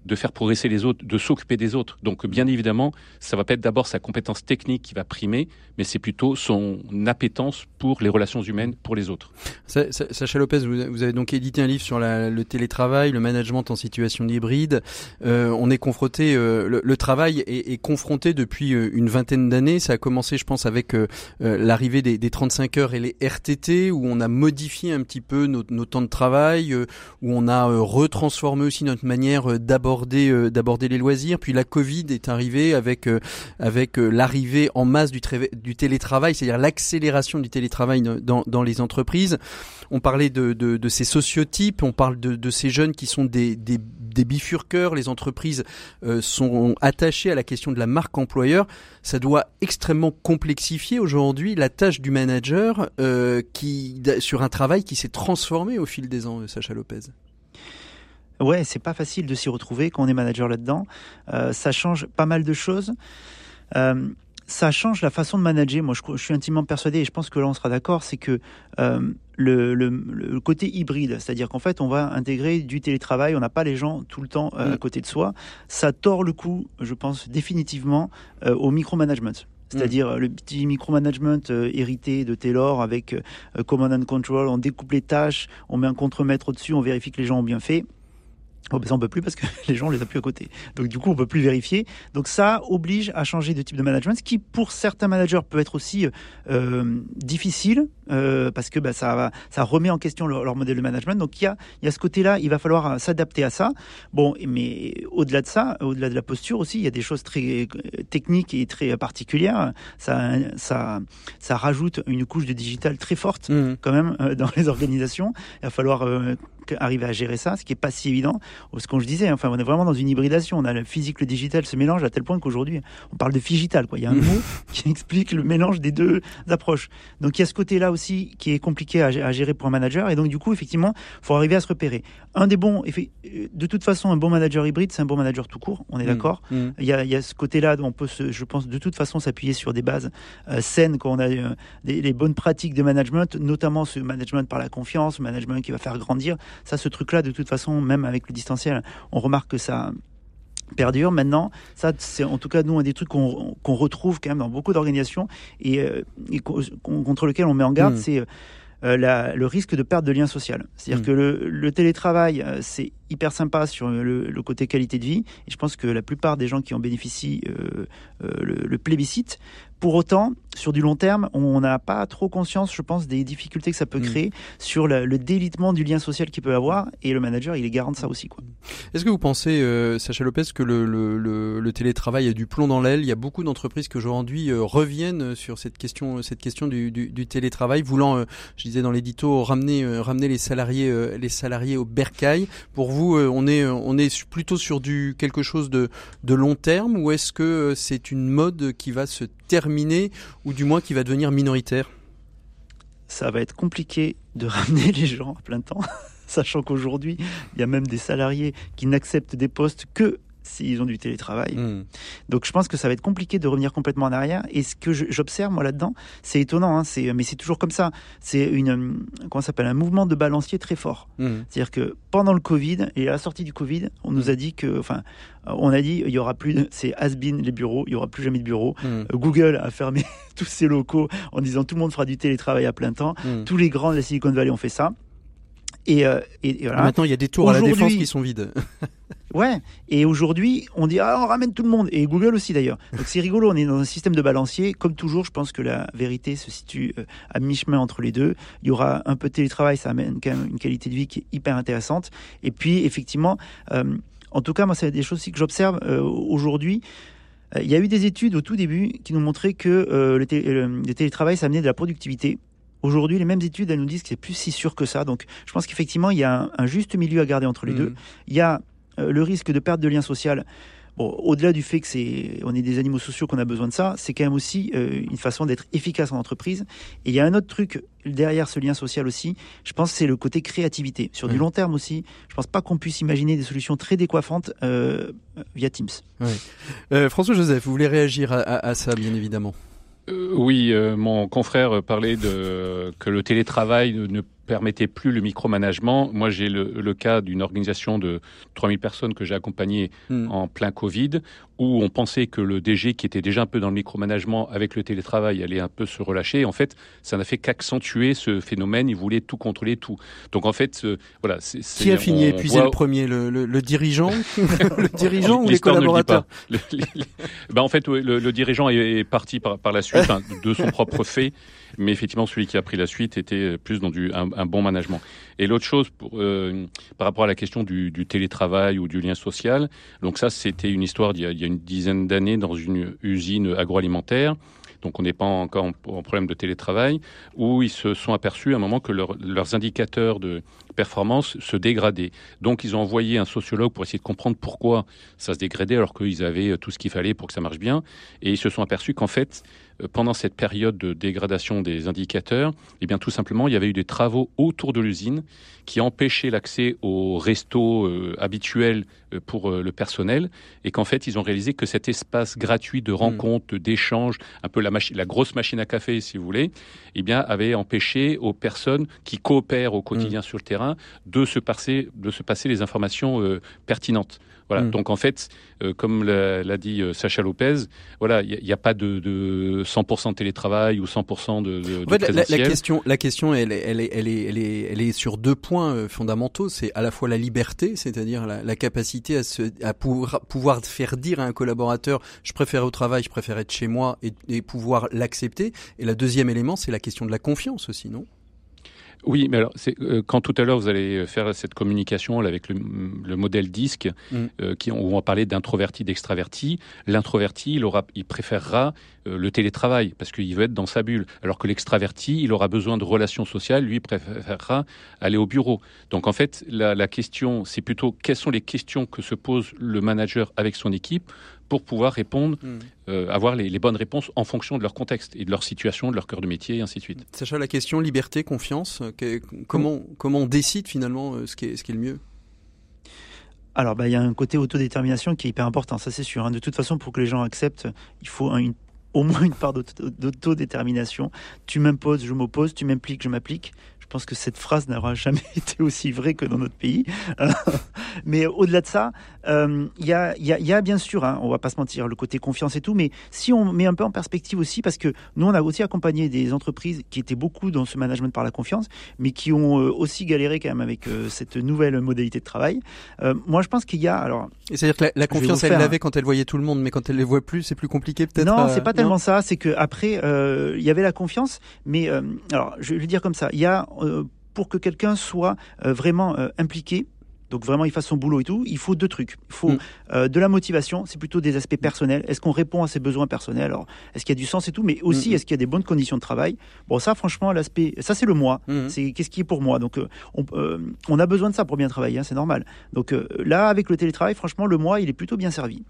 de faire progresser les autres, de s'occuper des autres. Donc, bien évidemment, ça va pas être d'abord sa compétence technique qui va primer, mais c'est plutôt son appétence pour les relations humaines pour les autres. Sa- Sa- Sacha Lopez, vous, avez donc édité un livre sur le télétravail, le management en situation d'hybride. Euh, on est confronté, euh, le, travail est, confronté depuis euh, une vingtaine d'années. Ça a commencé, je pense, avec l'arrivée des, des 35 heures et les RTT, où on a modifié un petit peu nos, nos temps de travail, où on a retransformé aussi notre manière euh, d'aborder euh, d'aborder les loisirs. Puis la Covid est arrivée avec euh, avec euh, l'arrivée en masse du, télétravail, c'est-à-dire l'accélération du télétravail dans- dans, les entreprises. On parlait de, de, ces sociotypes, on parle de, de ces jeunes qui sont des, des, bifurqueurs. Les entreprises sont attachées à la question de la marque employeur. Ça doit extrêmement complexifier aujourd'hui la tâche du manager qui sur un travail qui s'est transformé au fil des ans, Sacha Lopez. Ouais, c'est pas facile de s'y retrouver quand on est manager là-dedans. Euh, ça change pas mal de choses. Euh, ça change la façon de manager. Moi, je, je, suis intimement persuadé, et je pense que là, on sera d'accord, c'est que euh, le, le, le, côté hybride, c'est-à-dire qu'en fait, on va intégrer du télétravail, on n'a pas les gens tout le temps euh, à côté de soi. Ça tord le coup, je pense, définitivement euh, au micromanagement. C'est-à-dire mmh. le petit micromanagement euh, hérité de Taylor avec euh, command and control, on découpe les tâches, on met un contremaître au-dessus, on vérifie que les gens ont bien fait Oh ben ça on peut plus parce que les gens on les a plus à côté. Donc du coup on peut plus vérifier. Donc ça oblige à changer de type de management, ce qui pour certains managers peut être aussi euh, difficile euh, parce que bah, ça ça remet en question leur, modèle de management. Donc il y a il y a ce côté-là, il va falloir euh, s'adapter à ça. Bon, mais au-delà de ça, au-delà de la posture aussi, il y a des choses très euh, techniques et très particulières. Ça ça ça rajoute une couche de digital très forte mmh. quand même dans les organisations. Il va falloir arriver à gérer ça, ce qui est pas si évident. Ce qu'on je disais, enfin, on est vraiment dans une hybridation. On a le physique, le digital se mélange à tel point qu'aujourd'hui, on parle de figital. Quoi. Il y a un mot qui explique le mélange des deux approches. Donc il y a ce côté-là aussi qui est compliqué à, gérer pour un manager. Et donc du coup, effectivement, faut arriver à se repérer. Un des bons, de toute façon, un bon manager hybride, c'est un bon manager tout court. On est mmh. d'accord. Mmh. Il, y a, il, y a, ce côté-là, on peut, se, je pense, de toute façon, s'appuyer sur des bases euh, saines quand on a euh, des, les bonnes pratiques de management, notamment ce management par la confiance, ce management qui va faire grandir. Ça, ce truc-là, de toute façon, même avec le distanciel, on remarque que ça perdure. Maintenant, ça, c'est en tout cas nous un des trucs qu'on retrouve quand même dans beaucoup d'organisations et, euh, contre lequel on met en garde, mmh. c'est euh, le risque de perte de lien social. C'est-à-dire mmh. que le, le, télétravail, euh, c'est hyper sympa sur le, le, côté qualité de vie, et je pense que la plupart des gens qui en bénéficient le, le plébiscite. Pour autant, sur du long terme, on n'a pas trop conscience, je pense, des difficultés que ça peut mm. créer sur le délitement du lien social qu'il peut avoir. Et le manager, il est garant de ça aussi. Est-ce que vous pensez, euh, Sacha Lopez, que le, le, le, télétravail a du plomb dans l'aile? Il y a beaucoup d'entreprises qui aujourd'hui euh, reviennent sur cette question, cette question du, du, du télétravail, voulant, euh, je disais dans l'édito, ramener, ramener les salariés, les salariés au bercail. Pour vous, on est, on est plutôt sur du quelque chose de, de long terme, ou est-ce que c'est une mode qui va se terminer ou du moins qui va devenir minoritaire? Ça va être compliqué de ramener les gens à plein temps, sachant qu'aujourd'hui, il y a même des salariés qui n'acceptent des postes que s'ils ont du télétravail. Hmm. Donc je pense que ça va être compliqué de revenir complètement en arrière. Et ce que j'observe moi là-dedans, c'est étonnant, hein, c'est mais c'est toujours comme ça. C'est une comment s'appelle un mouvement de balancier très fort. Hmm. C'est-à-dire que pendant le Covid et à la sortie du Covid, on nous hmm. a dit que, enfin, on a dit il y aura plus, c'est has-been les bureaux, il y aura plus jamais de bureaux. Euh, Google a fermé tous ses locaux en disant tout le monde fera du télétravail à plein temps. Tous les grands de la Silicon Valley ont fait ça. Et, euh, et, voilà. Maintenant, il y a des tours à la défense qui sont vides. Ouais. Et aujourd'hui, on dit ah on ramène tout le monde et Google aussi d'ailleurs. Donc c'est rigolo. On est dans un système de balancier. Comme toujours, je pense que la vérité se situe euh, à mi-chemin entre les deux. Il y aura un peu de télétravail, ça amène quand même une qualité de vie qui est hyper intéressante. Et puis effectivement, euh, en tout cas, moi, c'est des choses aussi que j'observe euh, aujourd'hui. Il y a eu des études au tout début qui nous montraient que le, télétravail, ça amenait de la productivité. Aujourd'hui, les mêmes études, elles nous disent que c'est plus si sûr que ça. Donc, je pense qu'effectivement, il y a un, juste milieu à garder entre les mmh. deux. Il y a le risque de perte de lien social. Bon, au-delà du fait que c'est, on est des animaux sociaux qu'on a besoin de ça, c'est quand même aussi euh, une façon d'être efficace en entreprise. Et il y a un autre truc derrière ce lien social aussi. Je pense c'est le côté créativité. Sur du mmh. long terme aussi, je pense pas qu'on puisse imaginer des solutions très décoiffantes euh, via Teams. François Joseph, vous voulez réagir à, ça, bien évidemment? oui, mon confrère parlait de que le télétravail ne permettait plus le micromanagement. Moi, j'ai le, le, cas d'une organisation de 3000 personnes que j'ai accompagnée hmm. en plein Covid, où on pensait que le DG, qui était déjà un peu dans le micromanagement avec le télétravail, allait un peu se relâcher. En fait, ça n'a fait qu'accentuer ce phénomène. Il voulait tout contrôler, tout. Donc, en fait, voilà. qui a fini épuisé le premier, le, le, dirigeant, le dirigeant ou les collaborateurs ben, en fait, le, dirigeant est, parti par, par la suite hein, de son propre fait, mais effectivement, celui qui a pris la suite était plus dans du un, bon management. Et l'autre chose, euh, par rapport à la question du, télétravail ou du lien social, donc ça, c'était une histoire d'il y, y, a une dizaine d'années dans une usine agroalimentaire. Donc on n'est pas encore en, problème de télétravail, où ils se sont aperçus à un moment que leurs indicateurs de performance se dégradaient. Donc ils ont envoyé un sociologue pour essayer de comprendre pourquoi ça se dégradait alors qu'ils avaient tout ce qu'il fallait pour que ça marche bien. Et ils se sont aperçus qu'en fait, pendant cette période de dégradation des indicateurs, eh bien tout simplement, il y avait eu des travaux autour de l'usine qui empêchaient l'accès aux restos euh, habituels euh, pour le personnel et qu'en fait ils ont réalisé que cet espace gratuit de rencontre, d'échange, un peu la, la grosse machine à café si vous voulez, eh bien avait empêché aux personnes qui coopèrent au quotidien sur le terrain de se passer, de se passer les informations pertinentes. Voilà. Mm. Donc en fait, euh, comme l'a dit euh, Sacha Lopez, voilà, il n'y a, pas de, de 100% de télétravail ou 100% de, de, en fait, la, question, la question, elle, elle, est, elle, est, elle, est, elle est sur deux points euh, fondamentaux. C'est à la fois la liberté, c'est-à-dire la, la, capacité à, se, à pouvoir, pouvoir faire dire à un collaborateur, je préfère au travail, je préfère être chez moi, et, et pouvoir l'accepter. Et la deuxième élément, c'est la question de la confiance aussi, non? Oui, mais alors, euh, quand tout à l'heure vous allez faire cette communication là, avec le, le, modèle disque, mm. euh, qui, où on va parler d'introverti, d'extraverti, l'introverti, il, aura, il préférera euh, le télétravail parce qu'il veut être dans sa bulle, alors que l'extraverti, il aura besoin de relations sociales, lui préférera aller au bureau. Donc en fait, la, la question, c'est plutôt quelles sont les questions que se pose le manager avec son équipe pour pouvoir répondre, hmm. euh, avoir les, les, bonnes réponses en fonction de leur contexte et de leur situation, de leur cœur de métier, et ainsi de suite. Sacha, la question liberté, confiance, que, comment, comment on décide finalement euh, ce qui est, ce qui est le mieux? Alors, bah, il y a un côté autodétermination qui est hyper important, ça c'est sûr. Hein. De toute façon, pour que les gens acceptent, il faut une, au moins une part d'autodétermination. Tu m'imposes, je m'oppose, tu m'impliques, je m'applique. Je pense que cette phrase n'aura jamais été aussi vraie que dans notre pays. mais au-delà de ça, il euh, y, a, y, a, y, a, bien sûr, hein, on va pas se mentir, le côté confiance et tout, mais si on met un peu en perspective aussi, parce que nous, on a aussi accompagné des entreprises qui étaient beaucoup dans ce management par la confiance, mais qui ont euh, aussi galéré quand même avec euh, cette nouvelle modalité de travail. moi, je pense qu'il y a... Alors, C'est-à-dire que la, confiance, elle l'avait quand elle voyait tout le monde, mais quand elle les voit plus, c'est plus compliqué peut-être Non, c'est pas tellement ça, c'est que après, il y avait la confiance, mais alors, je vais le dire comme ça, il y a euh, pour que quelqu'un soit euh, vraiment euh, impliqué, donc vraiment il fasse son boulot et tout, il faut deux trucs. Il faut mm. de la motivation, c'est plutôt des aspects personnels. Est-ce qu'on répond à ses besoins personnels? Alors, est-ce qu'il y a du sens et tout, mais aussi mm, mm. est-ce qu'il y a des bonnes conditions de travail? Bon, ça franchement, l'aspect, ça c'est le moi. C'est qu'est-ce qui est pour moi? Donc on, on, a besoin de ça pour bien travailler, hein, c'est normal. Donc là, avec le télétravail, franchement, le moi, il est plutôt bien servi.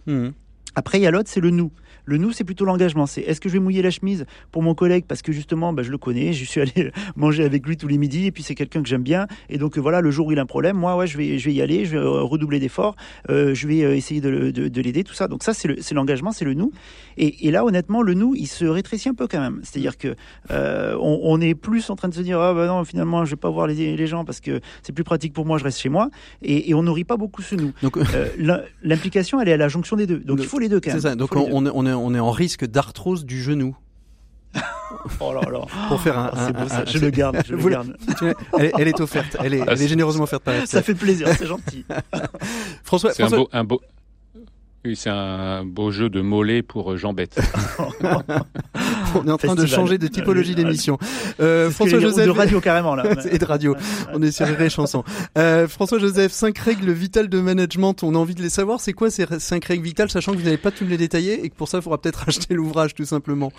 Après, il y a l'autre, c'est le nous. Le nous, c'est plutôt l'engagement. C'est est-ce que je vais mouiller la chemise pour mon collègue? Parce que justement, bah, je le connais, je suis allé manger avec lui tous les midis et puis c'est quelqu'un que j'aime bien. Et donc voilà, le jour où il a un problème, moi, ouais, je vais, je vais y aller, je vais euh, redoubler d'efforts, euh, je vais euh, essayer de, de, l'aider, tout ça. Donc ça, c'est l'engagement, c'est le nous. Et, et, là, honnêtement, le nous, il se rétrécit un peu quand même. C'est-à-dire que on, on, est plus en train de se dire, ah bah non, finalement, je vais pas voir les, les gens parce que c'est plus pratique pour moi, je reste chez moi. Et, et on nourrit pas beaucoup ce nous. Donc l'implication, elle est à la jonction des deux. Donc il faut les deux quand même. Ça. Donc on, on, est, on est en risque d'arthrose du genou. oh là là. Pour faire un, ah, beau, ça. je le garde, je le garde. Elle, est offerte, elle est, elle est généreusement offerte par Ça fait plaisir, c'est gentil. François, c'est un beau, un beau, oui, c'est un beau jeu de mollets pour euh, Jean Bête. on est en train de changer de typologie d'émission. Euh, François Joseph. De radio carrément là. et de radio. On est sur les chansons. Euh, François Joseph, cinq règles vitales de management. On a envie de les savoir. C'est quoi ces cinq règles vitales, sachant que vous n'avez pas tout les détailler et que pour ça, il faudra peut-être acheter l'ouvrage tout simplement.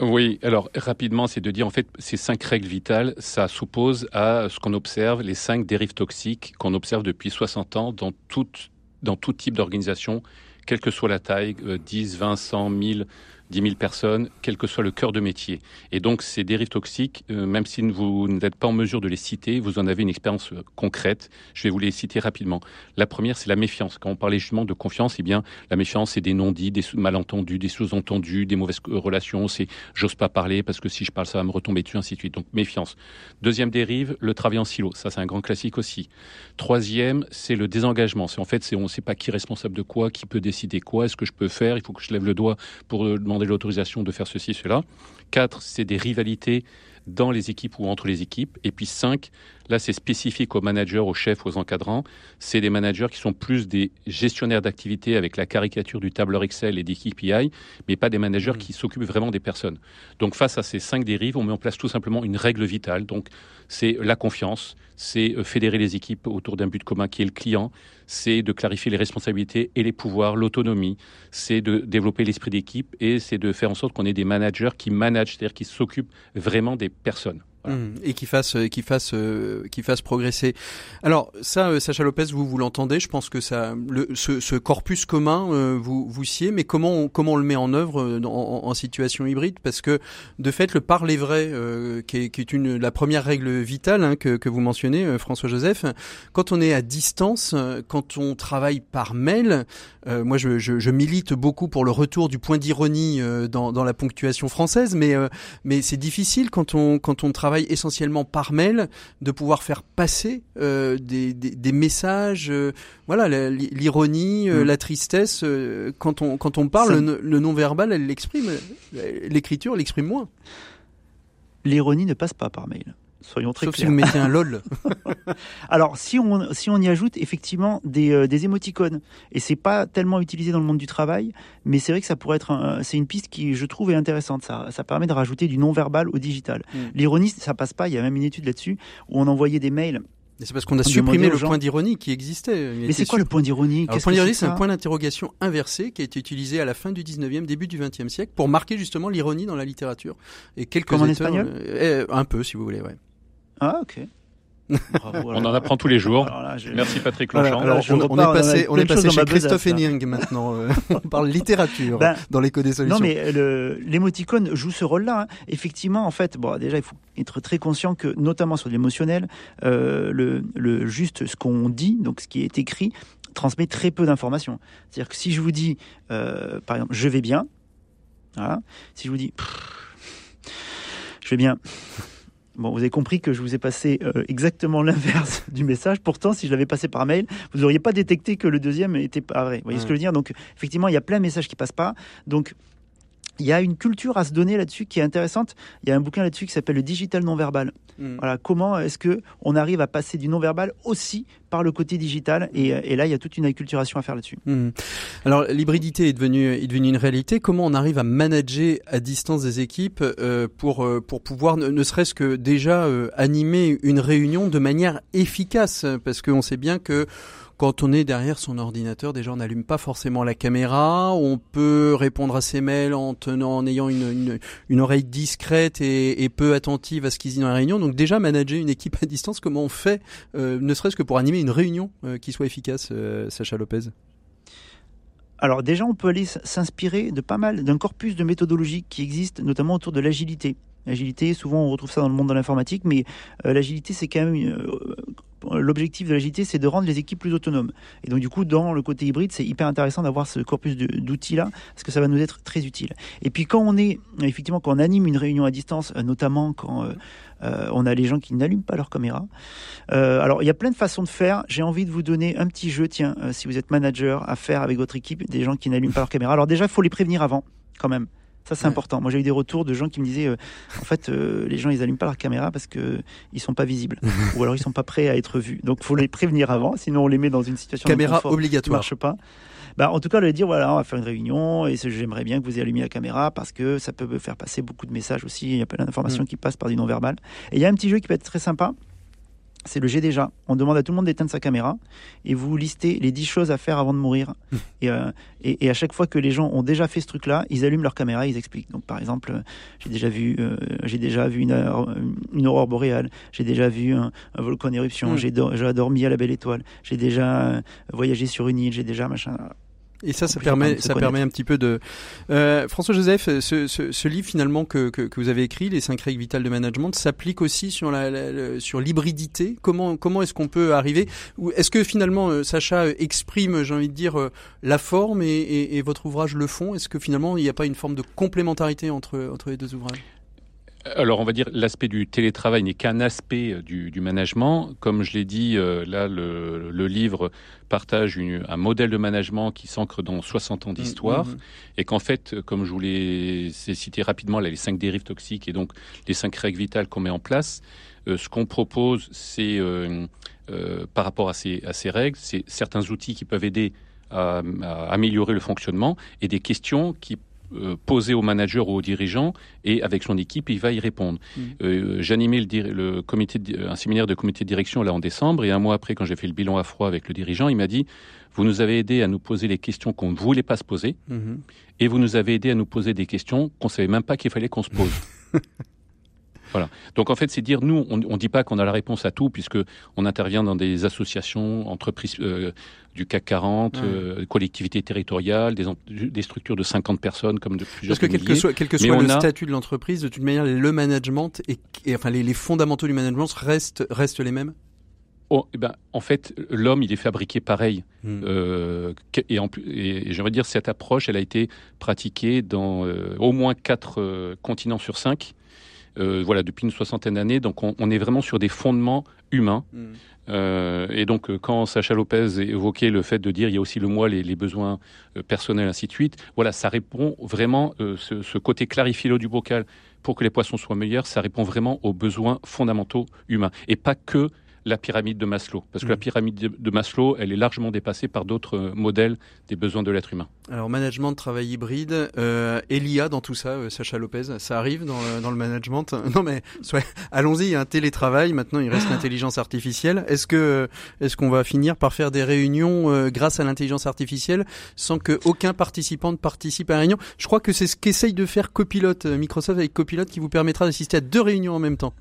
Oui, alors rapidement, c'est de dire en fait ces cinq règles vitales, ça suppose à ce qu'on observe les cinq dérives toxiques qu'on observe depuis 60 ans dans toute dans tout type d'organisation, quelle que soit la taille, 10, 20, 100, 1000, 10 000 personnes, quel que soit le cœur de métier. Et donc ces dérives toxiques, euh, même si vous n'êtes pas en mesure de les citer, vous en avez une expérience euh, concrète. Je vais vous les citer rapidement. La première, c'est la méfiance. Quand on parlait justement de confiance, eh bien la méfiance, c'est des non-dits, des malentendus, des sous-entendus, des mauvaises euh, relations. C'est j'ose pas parler parce que si je parle, ça va me retomber dessus, ainsi de suite. Donc méfiance. Deuxième dérive, le travail en silo. Ça, c'est un grand classique aussi. Troisième, c'est le désengagement. C'est en fait, on ne sait pas qui est responsable de quoi, qui peut décider quoi, est-ce que je peux faire? Il faut que je lève le doigt pour demander l'autorisation de faire ceci, cela. Quatre, c'est des rivalités dans les équipes ou entre les équipes. Et puis cinq, là c'est spécifique aux managers, aux chefs, aux encadrants. C'est des managers qui sont plus des gestionnaires d'activités avec la caricature du tableur Excel et des KPI, mais pas des managers mmh. qui s'occupent vraiment des personnes. Donc face à ces cinq dérives, on met en place tout simplement une règle vitale. Donc c'est la confiance, c'est euh, fédérer les équipes autour d'un but commun qui est le client, c'est de clarifier les responsabilités et les pouvoirs, l'autonomie, c'est de développer l'esprit d'équipe et c'est de faire en sorte qu'on ait des managers qui managent, c'est-à-dire qui s'occupent vraiment des personnes. Mmh. et qui fasse, qui fasse, euh, qui fasse progresser. Alors ça, euh, Sacha Lopez, vous vous l'entendez. Je pense que ça, le, ce, ce corpus commun, euh, vous vous siez. Mais comment on, comment on le met en œuvre en, en, situation hybride? Parce que de fait, le parler vrai, qui est, qui, est, une la première règle vitale hein, que, que vous mentionnez, François Joseph. Quand on est à distance, quand on travaille par mail, moi je, je, je, milite beaucoup pour le retour du point d'ironie dans, dans la ponctuation française, mais mais c'est difficile quand on quand on travaille essentiellement par mail, de pouvoir faire passer euh, des, des, messages, euh, voilà, l'ironie, euh, mm. la tristesse. quand on quand on parle, le, non-verbal, elle l'exprime. L'écriture l'exprime moins. L'ironie ne passe pas par mail. Soyons très Sauf clairs. si vous mettez un lol. Alors, si on, si on y ajoute effectivement des, euh, des émoticônes, et c'est pas tellement utilisé dans le monde du travail, mais c'est vrai que ça pourrait être, c'est une piste qui, je trouve, est intéressante. Ça, ça permet de rajouter du non-verbal au digital. Mm. L'ironie, ça passe pas. Il y a même une étude là-dessus où on envoyait des mails c'est parce qu'on a supprimé le point d'ironie qui existait. Mais c'est quoi le point d'ironie? Le point d'ironie, c'est un point d'interrogation inversé qui a été utilisé à la fin du 19e, début du 20e siècle pour marquer justement l'ironie dans la littérature. Et quelques Comme en espagnol? euh, Un peu, si vous voulez, ouais. Ah, ok. on en apprend tous les jours. Merci Patrick Longchamp. on, est passé, on est passé chez Christophe Henning maintenant. Euh, on parle littérature ben, dans l'éco des solutions. Non, mais l'émoticône joue ce rôle-là. Hein. Effectivement, en fait, bon, déjà, il faut être très conscient que, notamment sur l'émotionnel, euh, le, le, juste ce qu'on dit, donc ce qui est écrit, transmet très peu d'informations. C'est-à-dire que si je vous dis, euh, par exemple, je vais bien, voilà. si je vous dis, je vais bien. Bon, vous avez compris que je vous ai passé euh, exactement l'inverse du message. Pourtant, si je l'avais passé par mail, vous n'auriez pas détecté que le deuxième était pas vrai. Vous voyez ce que je veux dire? Donc, effectivement, il y a plein de messages qui passent pas. Donc, il y a une culture à se donner là-dessus qui est intéressante. Il y a un bouquin là-dessus qui s'appelle le digital non verbal. Hmm. Voilà, comment est-ce que on arrive à passer du non verbal aussi par le côté digital et, hmm. et là il y a toute une acculturation à faire là-dessus. Hmm. Alors l'hybridité est devenue est devenue une réalité. Comment on arrive à manager à distance des équipes euh, pour euh, pour pouvoir ne, serait-ce que déjà euh, animer une réunion de manière efficace? Parce qu'on sait bien que quand on est derrière son ordinateur, déjà on n'allume pas forcément la caméra, on peut répondre à ses mails en tenant, en ayant une, oreille discrète et, peu attentive à ce qui se dit dans la réunion. Donc déjà manager une équipe à distance, comment on fait, euh, ne serait-ce que pour animer une réunion euh, qui soit efficace, euh, Sacha Lopez? Alors déjà, on peut aller s'inspirer de pas mal d'un corpus de méthodologies qui existent, notamment autour de l'agilité. L'agilité, souvent on retrouve ça dans le monde de l'informatique, mais l'agilité c'est quand même l'objectif de l'agilité, c'est de rendre les équipes plus autonomes. Et donc, du coup, dans le côté hybride, c'est hyper intéressant d'avoir ce corpus d'outils-là, parce que ça va nous être très utile. Et puis, quand on est, effectivement, quand on anime une réunion à distance, euh, notamment quand euh, euh, on a les gens qui n'allument pas leur caméra. alors, il y a plein de façons de faire. J'ai envie de vous donner un petit jeu, tiens, si vous êtes manager, à faire avec votre équipe, des gens qui n'allument pas leur caméra. Alors, déjà, il faut les prévenir avant, quand même. Ça, c'est important. Moi, j'ai eu des retours de gens qui me disaient, euh, en fait, euh, les gens, ils allument pas leur caméra parce que ils sont pas visibles, ou alors ils sont pas prêts à être vus. Donc, faut les prévenir avant, sinon on les met dans une situation caméra de obligatoire. marche pas. Bah, en tout cas, leur dire voilà, on va faire une réunion et j'aimerais bien que vous allumiez la caméra parce que ça peut faire passer beaucoup de messages aussi. Il y a plein d'informations mm. qui passent par du non verbal. Et il y a un petit jeu qui peut être très sympa c'est le G déjà. On demande à tout le monde d'éteindre sa caméra et vous listez les 10 choses à faire avant de mourir. Euh, et, et, à chaque fois que les gens ont déjà fait ce truc-là, ils allument leur caméra, ils expliquent. Donc par exemple, euh, j'ai déjà vu, euh, j'ai déjà vu une, une aurore boréale, j'ai déjà vu un, volcan en éruption, mm. j'ai dormi à la belle étoile, j'ai déjà voyagé sur une île, j'ai déjà machin. Et ça, ça permet, ça permet un petit peu de. Euh, François Joseph, ce, ce, ce, livre finalement que, que, que, vous avez écrit, les cinq règles vitales de management, s'applique aussi sur la, sur l'hybridité? Comment comment est-ce qu'on peut arriver? Ou est-ce que finalement euh, Sacha exprime, j'ai envie de dire, euh, la forme et, et, et votre ouvrage le fond? Est-ce que finalement il n'y a pas une forme de complémentarité entre entre les deux ouvrages? Alors, on va dire l'aspect du télétravail n'est qu'un aspect euh, du, du, management. Comme je l'ai dit, euh, là, le, le, livre partage une, un modèle de management qui s'ancre dans 60 ans d'histoire, mmh, mmh, mmh. et qu'en fait, comme je vous l'ai cité rapidement, là, les cinq dérives toxiques et donc les cinq règles vitales qu'on met en place, euh, ce qu'on propose, c'est euh, par rapport à ces, à ces règles, c'est certains outils qui peuvent aider à, à améliorer le fonctionnement et des questions qui euh, poser au manager ou au dirigeant et avec son équipe, il va y répondre. Mm. Euh, J'animais le, le, comité, un séminaire de comité de direction là en décembre et un mois après, quand j'ai fait le bilan à froid avec le dirigeant, il m'a dit vous nous avez aidé à nous poser les questions qu'on ne voulait pas se poser mm-hmm. et vous nous avez aidé à nous poser des questions qu'on savait même pas qu'il fallait qu'on se pose. Voilà. Donc en fait, c'est dire nous, on ne dit pas qu'on a la réponse à tout, puisque on intervient dans des associations, entreprises euh, du CAC 40, euh, collectivités territoriales, des, des, structures de 50 personnes comme de plusieurs. Parce que quel que soit, quel que soit le statut de l'entreprise, de toute manière, le management et, enfin les, les, fondamentaux du management restent restent les mêmes? Oh, eh ben, en fait, l'homme, il est fabriqué pareil. Hmm. Euh, et, en, et j'aimerais dire, cette approche, elle a été pratiquée dans euh, au moins quatre euh, continents sur cinq. Voilà, depuis une soixantaine d'années. Donc, on, est vraiment sur des fondements humains. Hmm. et donc, quand Sacha Lopez évoquait le fait de dire il y a aussi le moi, les, les besoins personnels, ainsi de suite, voilà, ça répond vraiment, ce, ce, côté clarifié du bocal pour que les poissons soient meilleurs, ça répond vraiment aux besoins fondamentaux humains. Et pas que la pyramide de Maslow. Parce que la mm. pyramide de Maslow, elle est largement dépassée par d'autres euh, modèles des besoins de l'être humain. Alors, management de travail hybride, euh, Elia dans tout ça, euh, Sacha Lopez, ça arrive dans, dans le management? Non mais, allons-y, il y a un télétravail, maintenant il reste l'intelligence artificielle. Est-ce que est-ce qu'on va finir par faire des réunions euh, grâce à l'intelligence artificielle sans que aucun participant ne participe à la réunion? Je crois que c'est ce qu'essaye de faire Copilot, Microsoft avec Copilot qui vous permettra d'assister à deux réunions en même temps.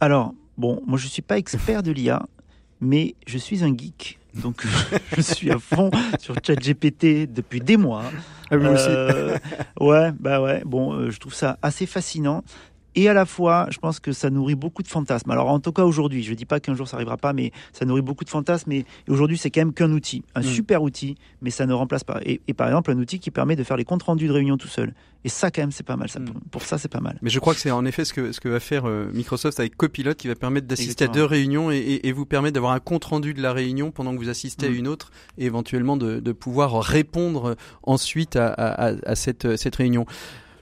Alors, Bon, moi je suis pas expert de l'IA, mais je suis un geek. Donc je suis à fond sur ChatGPT depuis des mois. Ah, oui, aussi. Euh, ouais, bah ouais. Bon, euh, je trouve ça assez fascinant. Et à la fois, je pense que ça nourrit beaucoup de fantasmes. Alors en tout cas aujourd'hui, je ne dis pas qu'un jour ça arrivera pas, mais ça nourrit beaucoup de fantasmes. Et, aujourd'hui, c'est quand même qu'un outil, un mm. super outil, mais ça ne remplace pas. Et, par exemple, un outil qui permet de faire les comptes rendus de réunion tout seul. Et ça, quand même, c'est pas mal. Ça, mm. pour, ça, c'est pas mal. Mais je crois que c'est en effet ce que, ce que va faire euh, Microsoft avec Copilot, qui va permettre d'assister à deux réunions et, vous permettre d'avoir un compte rendu de la réunion pendant que vous assistez à mm. une autre, et éventuellement de, de pouvoir répondre ensuite à, à, à cette, cette réunion.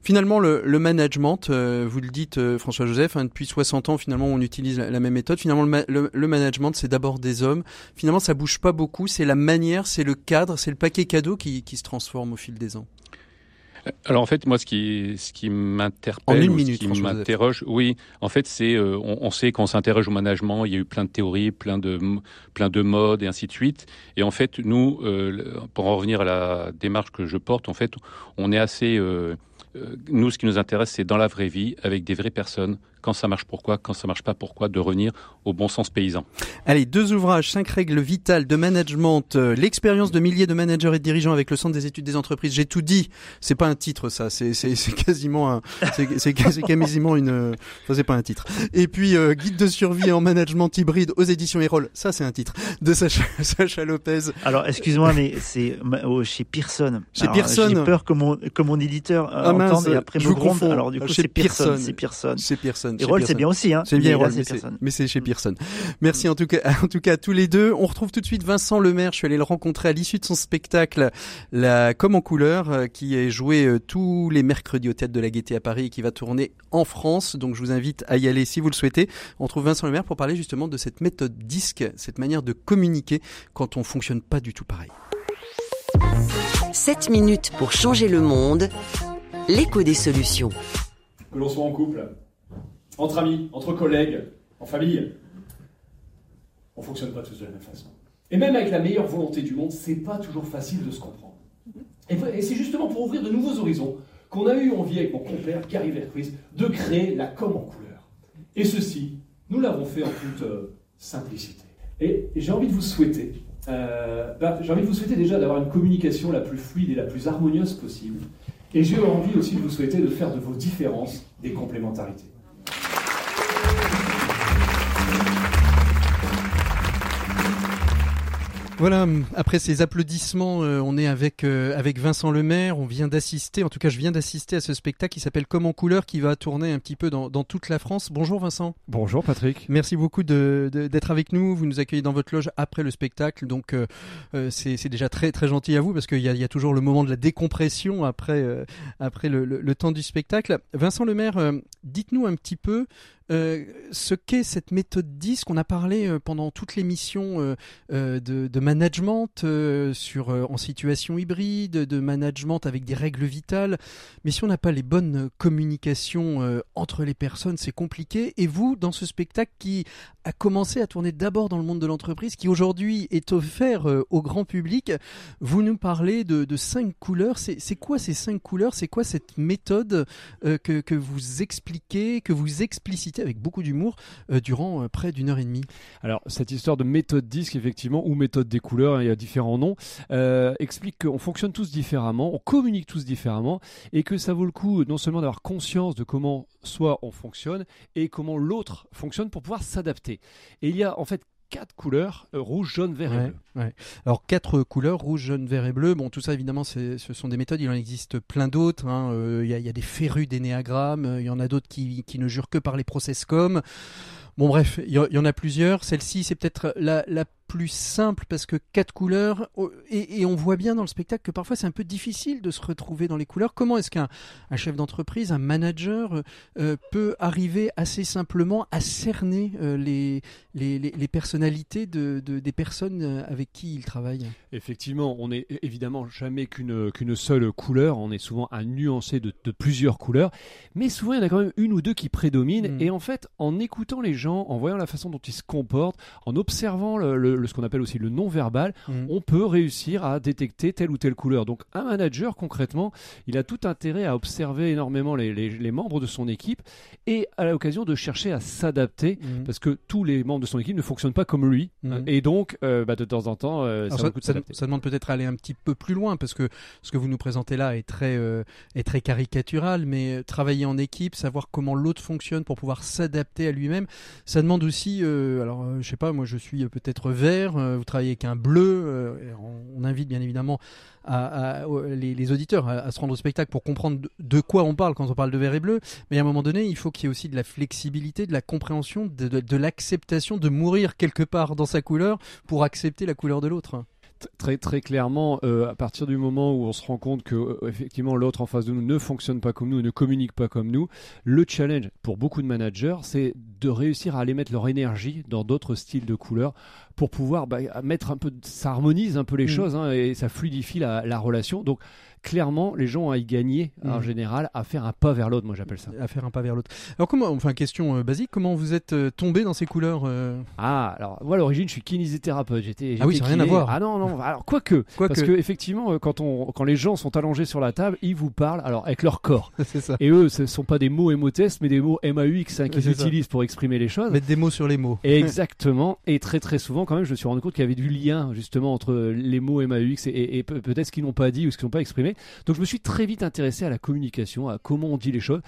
Finalement, le, le management, euh, vous le dites euh, François-Joseph, hein, depuis 60 ans, finalement, on utilise la, même méthode. Finalement, le, le, management, c'est d'abord des hommes. Finalement, ça bouge pas beaucoup. C'est la manière, c'est le cadre, c'est le paquet cadeau qui, qui se transforme au fil des ans. Alors en fait, moi, ce qui, ce qui m'interpelle, ce qui m'interroge, oui, en fait, c'est, euh, on, on, sait qu'on s'interroge au management, il y a eu plein de théories, plein de, plein de modes et ainsi de suite. Et en fait, nous, pour en revenir à la démarche que je porte, en fait, on est assez euh, nous, ce qui nous intéresse, c'est dans la vraie vie, avec des vraies personnes, quand ça marche pourquoi, quand ça marche pas pourquoi, de revenir au bon sens paysan. Allez, deux ouvrages, cinq règles vitales de management, euh, l'expérience de milliers de managers et de dirigeants avec le Centre des études des entreprises. J'ai tout dit. C'est pas un titre, ça. C'est quasiment un, c'est quasiment une, ça c'est pas un titre. Et puis euh, guide de survie en management hybride aux éditions Erol. Ça c'est un titre de Sacha, Sacha Lopez. Alors excuse-moi, mais c'est oh, chez Pearson. Chez Pearson. J'ai peur que mon que mon éditeur euh, ah, entende et après me gronde. Alors du coup c'est Pearson. C'est Pearson. C'est Pearson. Et c'est bien aussi, hein. C'est bien mais c'est chez Pearson. Merci en tout cas, en tout cas à tous les deux. On retrouve tout de suite Vincent Lemaire. Je suis allé le rencontrer à l'issue de son spectacle, la Comme en couleur, euh, qui est joué euh, tous les mercredis au théâtre de la Gaîté à Paris et qui va tourner en France. Donc je vous invite à y aller si vous le souhaitez. On trouve Vincent Lemaire pour parler justement de cette méthode disque, cette manière de communiquer quand on fonctionne pas du tout pareil. 7 minutes pour changer le monde. L'écho des solutions. Que l'on soit en couple, entre amis, entre collègues, en famille, on ne fonctionne pas tous de la même façon. Et même avec la meilleure volonté du monde, c'est pas toujours facile de se comprendre. Et, c'est justement pour ouvrir de nouveaux horizons qu'on a eu envie avec mon compère Gary Vertruis de créer la com en couleur. Et ceci, nous l'avons fait en toute euh, simplicité. Et, j'ai envie de vous souhaiter, euh, bah, j'ai envie de vous souhaiter déjà d'avoir une communication la plus fluide et la plus harmonieuse possible. Et j'ai envie aussi de vous souhaiter de faire de vos différences des complémentarités. Voilà, après ces applaudissements, euh, on est avec euh, avec Vincent Lemaire. On vient d'assister, en tout cas, je viens d'assister à ce spectacle qui s'appelle Comme en couleur, qui va tourner un petit peu dans, dans toute la France. Bonjour Vincent. Bonjour Patrick. Merci beaucoup d'être de, avec nous. Vous nous accueillez dans votre loge après le spectacle, donc euh, c'est déjà très très gentil à vous parce qu'il y a, y a, toujours le moment de la décompression après après le, le, le temps du spectacle. Vincent Lemaire, dites-nous un petit peu euh, ce qu'est cette méthode 10 qu'on a parlé euh, pendant toute l'émission euh, de, de management sur en situation hybride, de management avec des règles vitales. Mais si on n'a pas les bonnes communications entre les personnes, c'est compliqué. Et vous, dans ce spectacle qui a commencé à tourner d'abord dans le monde de l'entreprise, qui aujourd'hui est offert au grand public, vous nous parlez de, cinq couleurs. C'est quoi ces cinq couleurs? C'est quoi cette méthode que, que vous expliquez, que vous explicitez? Avec beaucoup d'humour euh, durant euh, près d'une heure et demie Alors, cette histoire de méthode disque, effectivement, ou méthode des couleurs, hein, il y a différents noms, euh, explique qu'on fonctionne tous différemment, on communique tous différemment, et que ça vaut le coup non seulement d'avoir conscience de comment soit on fonctionne, et comment l'autre fonctionne pour pouvoir s'adapter. Et il y a en fait quatre couleurs, euh, rouge, jaune, vert et bleu. ouais. Alors quatre couleurs, rouge, jaune, vert et bleu. Bon, tout ça évidemment, ce sont des méthodes. Il en existe plein d'autres. hein. Euh, Il y, a, il y a des férus d'énéagramme. euh, Il y en a d'autres qui, qui ne jurent que par les processcom. Bon bref, il y, en a plusieurs. Celle-ci, c'est peut-être la, la plus simple parce que quatre couleurs oh, et, et on voit bien dans le spectacle que parfois c'est un peu difficile de se retrouver dans les couleurs. Comment est-ce qu'un un chef d'entreprise, un manager euh, euh, peut arriver assez simplement à cerner euh, les, les, les, les personnalités de, de- des personnes avec qui il travaille? Effectivement, on est évidemment jamais qu'une qu'une seule couleur, on est souvent un nuancé de, de plusieurs couleurs, mais souvent il y en a quand même une ou deux qui prédominent, Mm. et en fait, en écoutant les gens, en voyant la façon dont ils se comportent, en observant le, le- le- ce qu'on appelle aussi le non-verbal, Mm. on peut réussir à détecter telle ou telle couleur. Donc un manager, concrètement, il a tout intérêt à observer énormément les, les- les membres de son équipe, et à l'occasion de chercher à s'adapter, Mm. parce que tous les membres de son équipe ne fonctionnent pas comme lui, Mhm. et donc euh, bah, de temps en temps, euh, ça, demande peut-être à aller un petit peu plus loin parce que ce que vous nous présentez là est très, euh, est très caricatural, mais travailler en équipe, savoir comment l'autre fonctionne pour pouvoir s'adapter à lui-même, ça demande aussi, alors je sais pas, moi je suis peut-être vert, euh, vous travaillez avec un bleu, euh, on, invite bien évidemment les, auditeurs à, se rendre au spectacle pour comprendre de, quoi on parle quand on parle de vert et bleu, mais à un moment donné, il faut qu'il y ait aussi de la flexibilité, de la compréhension, de l'acceptation de mourir quelque part dans sa couleur pour accepter la couleur de l'autre. Très très clairement, euh, à partir du moment où on se rend compte que euh, effectivement l'autre en face de nous ne fonctionne pas comme nous, ne communique pas comme nous, le challenge pour beaucoup de managers, c'est de réussir à aller mettre leur énergie dans d'autres styles de couleurs pour pouvoir bah, mettre un peu, ça harmonise un peu les Mm. choses hein, et ça fluidifie la, la relation. Donc clairement, les gens ont à y gagner en Mm. général à faire un pas vers l'autre. Moi j'appelle ça. à faire un pas vers l'autre. Alors comment, enfin question euh, basique, comment vous êtes euh, tombé dans ces couleurs euh, Ah, alors moi à l'origine je suis kinésithérapeute. J'étais. Ah oui, ça n'a rien à voir. Ah non non. Alors quoique. Quoique. Parce que effectivement, quand on, quand les gens sont allongés sur la table, ils vous parlent alors avec leur corps. C'est ça. Et eux, ce ne sont pas des mots émotestes, mais des mots MAUX hein, qu'ils ça. utilisent pour exprimer les choses. Mettre des mots sur les mots. Et Exactement. Et très très souvent, quand même, je me suis rendu compte qu'il y avait du lien justement entre les mots MAUX et, et- et pe- peut-être ce qu'ils n'ont pas dit ou ce qu'ils n'ont pas exprimé. Donc je me suis très vite intéressé à la communication, à comment on dit les choses,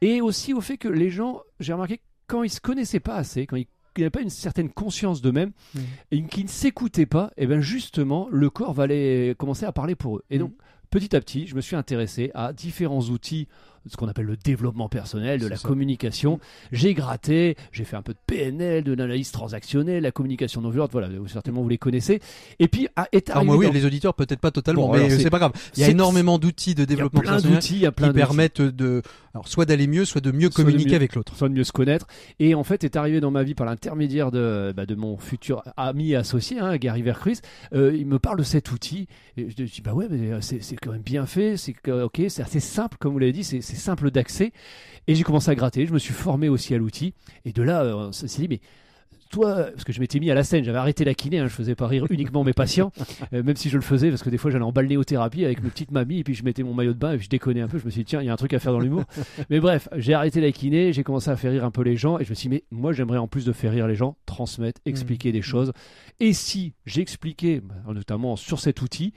et aussi au fait que les gens, j'ai remarqué, quand ils se connaissaient pas assez, quand ils n'avaient pas une certaine conscience d'eux-mêmes Mhm. et qu'ils ne s'écoutaient pas, et bien justement, le corps va aller commencer à parler pour eux. Et donc, Mhm. petit à petit, je me suis intéressé à différents outils ce qu'on appelle le développement personnel, de la ça. communication. J'ai gratté, j'ai fait un peu de PNL, de l'analyse transactionnelle, la communication non violente, voilà, vous- certainement vous les connaissez. Et puis ah, est Alors arrivé moi oui, dans- les auditeurs peut-être pas totalement, Bon, mais c'est- pas grave. Il y a énormément d'outils de développement personnel qui permettent de, alors soit d'aller mieux, soit de mieux Soit de communiquer mieux- avec l'autre. soit de mieux se connaître. Et en fait, est arrivé dans ma vie par l'intermédiaire de, bah, de mon futur ami et associé, hein, Gary Vercruis. Euh, il me parle de cet outil. Et je dis, bah ouais, mais euh, c'est c'est quand même bien fait. C'est ok, c'est assez simple, comme vous l'avez dit, c'est c'est simple d'accès. Et j'ai commencé à gratter. Je me suis formé aussi à l'outil. Et de là, euh, on s'est dit, mais toi, parce que je m'étais mis à la scène, j'avais arrêté la kiné, hein, je faisais pas rire uniquement mes patients, euh, même si je le faisais, parce que des fois j'allais en balnéothérapie avec mes petites mamies, et puis je mettais mon maillot de bain, et puis je déconnais un peu, je me suis dit, tiens, il y a un truc à faire dans l'humour. mais bref, j'ai arrêté la kiné, j'ai commencé à faire rire un peu les gens, et je me suis dit, mais moi j'aimerais en plus de faire rire les gens, transmettre, expliquer des choses. Et si j'expliquais, bah, notamment sur cet outil,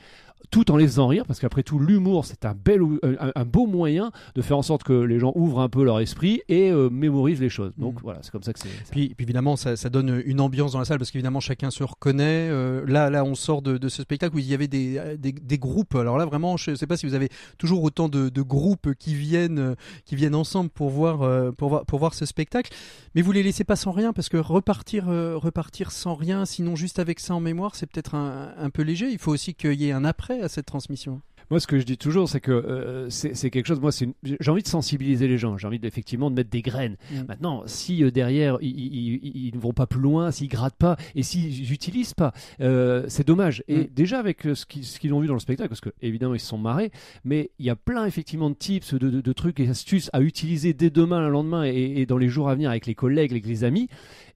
tout en les faisant rire, parce qu'après tout, l'humour, c'est un, bel, un, un beau moyen de faire en sorte que les gens ouvrent un peu leur esprit et euh, mémorisent les choses. Donc Mm. voilà, c'est comme ça que c'est. Puis, puis évidemment, ça, ça donne une ambiance dans la salle parce qu'évidemment chacun se reconnaît. Euh, là, là, on sort de, de ce spectacle où il y avait des, euh, des, des groupes. Alors là, vraiment, je ne sais pas si vous avez toujours autant de, de groupes qui viennent, euh, qui viennent ensemble pour voir, euh, pour voir, pour voir ce spectacle. Mais vous les laissez pas sans rien parce que repartir, euh, repartir sans rien, sinon juste avec ça en mémoire, c'est peut-être un, un peu léger. Il faut aussi qu'il y ait un après à cette transmission. Moi, ce que je dis toujours, c'est que euh, c'est quelque chose. Moi, une- j'ai envie de sensibiliser les gens. J'ai envie effectivement de mettre des graines. Mm. Maintenant, si euh, derrière ils, ne vont pas plus loin, s'ils grattent pas et s'ils n'utilisent pas, euh, c'est dommage. Et Mm. déjà avec ce qu'ils ont vu dans le spectacle, parce que évidemment ils se sont marrés, mais il y a plein effectivement de tips, de, de- de trucs et astuces à utiliser dès demain, le lendemain et, et dans les jours à venir avec les collègues, avec les amis.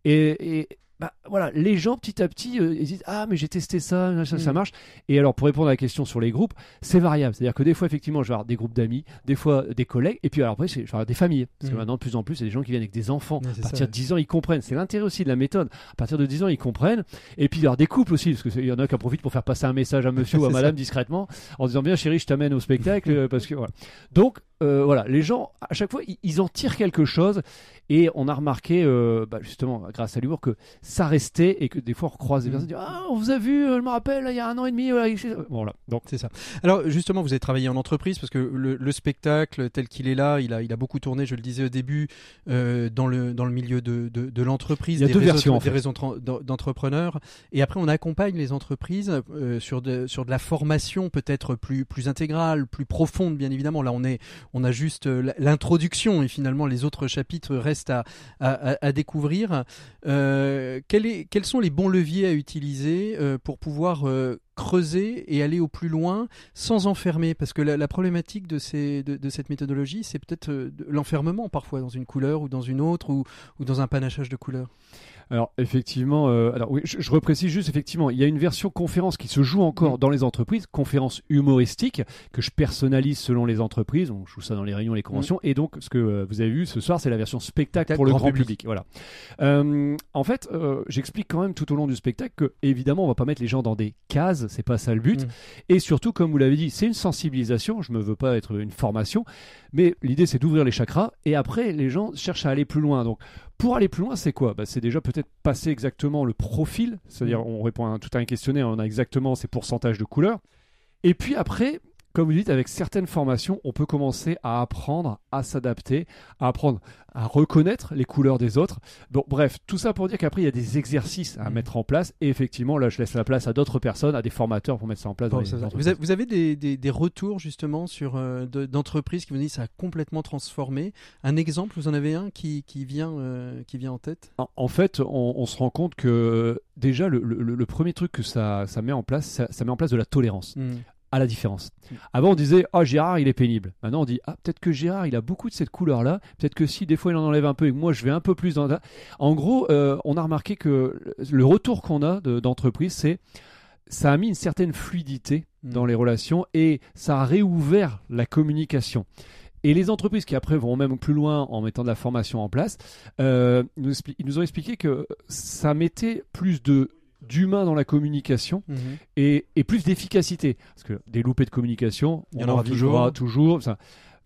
Et, et, bah, voilà, les gens petit à petit euh, ils disent ah mais j'ai testé ça, ça, ça Mm. marche. Et alors pour répondre à la question sur les groupes, c'est variable. C'est-à-dire que des fois effectivement je vais avoir des groupes d'amis, des fois des collègues, et puis alors après je vais avoir des familles. Parce que Mm. maintenant de plus en plus c'est des gens qui viennent avec des enfants. Ouais, à partir ça, de 10 ans ils comprennent. C'est l'intérêt aussi de la méthode. À partir de 10 ans ils comprennent. Et puis alors des couples aussi, parce qu'il y en a qui en profitent pour faire passer un message à monsieur ou à madame discrètement en disant bien chérie je t'amène au spectacle euh, parce que voilà. Donc euh, voilà, les gens à chaque fois ils, en tirent quelque chose et on a remarqué euh, bah, justement grâce à l'humour que ça restait et que des fois on recroise des Mm. personnes qui disent ah on vous a vu, euh, je me rappelle il y a un an et demi. voilà, voilà. Donc C'est ça. Alors justement, vous avez travaillé en entreprise parce que le, le spectacle tel qu'il est là, il a, il a beaucoup tourné, je le disais au début, euh, dans, le, dans le milieu de, de, de l'entreprise, Il y a des deux réseaux, versions, en des fait. réseaux entre- d'en- d'entrepreneurs. Et après, on accompagne les entreprises sur, de, sur de la formation peut-être plus, plus intégrale, plus profonde, bien évidemment. Là, on, est, on a juste euh, l'introduction et finalement les autres chapitres restent à, à, découvrir. Euh, quels sont les bons leviers à utiliser euh, pour pouvoir creuser et aller au plus loin sans enfermer? Parce que la, problématique de, cette méthodologie, c'est peut-être l'enfermement parfois dans une couleur ou dans une autre ou, ou dans un panachage de couleurs. Alors effectivement, euh, alors oui, je, je reprécise juste effectivement, il y a une version conférence qui se joue encore Mm. dans les entreprises, conférence humoristique que je personnalise selon les entreprises. Je joue ça dans les réunions, les conventions. Et donc ce que euh, vous avez vu ce soir, c'est la version spectacle pour le grand grand public. public. Voilà. Euh, en fait, euh, j'explique quand même tout au long du spectacle que évidemment, on va pas mettre les gens dans des cases, c'est pas ça le but. Mm. Et surtout, comme vous l'avez dit, c'est une sensibilisation. Je me veux pas être une formation, mais l'idée c'est d'ouvrir les chakras. Et après, les gens cherchent à aller plus loin. Donc pour aller plus loin, c'est quoi? Bah, C'est déjà peut-être passer exactement le profil, c'est-à-dire on répond à un- tout à un questionnaire, on a exactement ces pourcentages de couleurs. Et puis après, comme vous dites, avec certaines formations, on peut commencer à apprendre à s'adapter, à apprendre à reconnaître les couleurs des autres. Bon, bref, tout ça pour dire qu'après, il y a des exercices à Mhm. mettre en place. Et effectivement, là, je laisse la place à d'autres personnes, à des formateurs pour mettre ça en place. dans les vous, avez, vous avez des, des- des retours justement sur euh, de- d'entreprises qui vous disent ça a complètement transformé. Un exemple, vous en avez un qui, qui vient, euh, qui vient en tête? En, en fait, on, on se rend compte que déjà, le, le- le premier truc que ça, ça met en place, ça, ça met en place de la tolérance à la différence. Avant, on disait Ah, Gérard, il est pénible. Maintenant, on dit Ah, peut-être que Gérard, il a beaucoup de cette couleur-là. Peut-être que si des fois il en enlève un peu et que moi je vais un peu plus dans. la- En gros, euh, on a remarqué que le retour qu'on a de- d'entreprise, c'est ça a mis une certaine fluidité Mm. dans les relations et ça a réouvert la communication. Et les entreprises qui après vont même plus loin en mettant de la formation en place, euh, nous, ils nous ont expliqué que ça mettait plus de d'humain dans la communication et, et plus d'efficacité. Parce que des loupés de communication, Il y on en aura toujours. toujours. ça.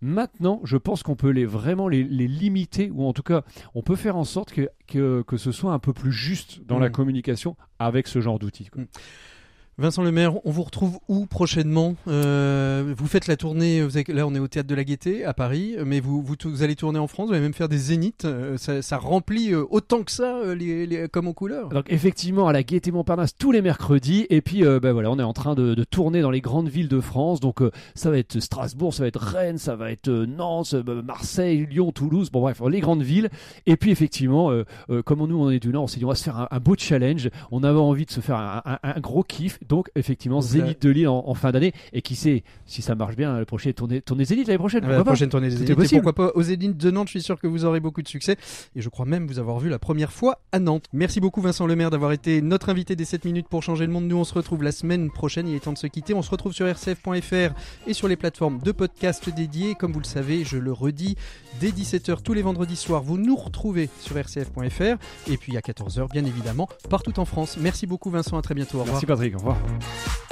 Maintenant, je pense qu'on peut les, vraiment les, les limiter, ou en tout cas, on peut faire en sorte que, que, que ce soit un peu plus juste dans la Mm. communication avec ce genre d'outils. Vincent Lemaire, on vous retrouve où prochainement Euh, Vous faites la tournée, vous avez- là on est au Théâtre de la Gaîté à Paris, mais vous, allez tourner en France, vous allez même faire des zéniths, euh, ça, remplit euh, autant que ça les, comme aux couleurs. Donc effectivement, à la Gaîté Montparnasse tous les mercredis. Et puis, ben voilà, on est en train de, tourner dans les grandes villes de France. Donc ça va être Strasbourg, ça va être Rennes, ça va être Nantes, Marseille, Lyon, Toulouse. Bon bref, les grandes villes. Et puis effectivement, comme nous on est du Nord, on s'est dit on va se faire un, beau challenge. On avait envie de se faire un gros kiff. Donc effectivement, Zénith de Lille en, en fin d'année. Et qui sait, si ça marche bien, le prochain tourner, tourner Zénith l'année prochaine. Ah, la prochaine tournée Zéniths, et possible. pourquoi pas aux Zéniths de Nantes, je suis sûr que vous aurez beaucoup de succès, et je crois même vous avoir vu la première fois à Nantes. Merci beaucoup Vincent Lemaire d'avoir été notre invité des 7 minutes pour changer le monde. Nous on se retrouve la semaine prochaine, il est temps de se quitter. On se retrouve sur rcf.fr et sur les plateformes de podcast dédiées. Comme vous le savez, je le redis, dès 17h tous les vendredis soirs, vous nous retrouvez sur rcf.fr, et puis à 14h bien évidemment, partout en France. Merci beaucoup Vincent, à très bientôt, au revoir. Merci Patrick, au revoir. Ó.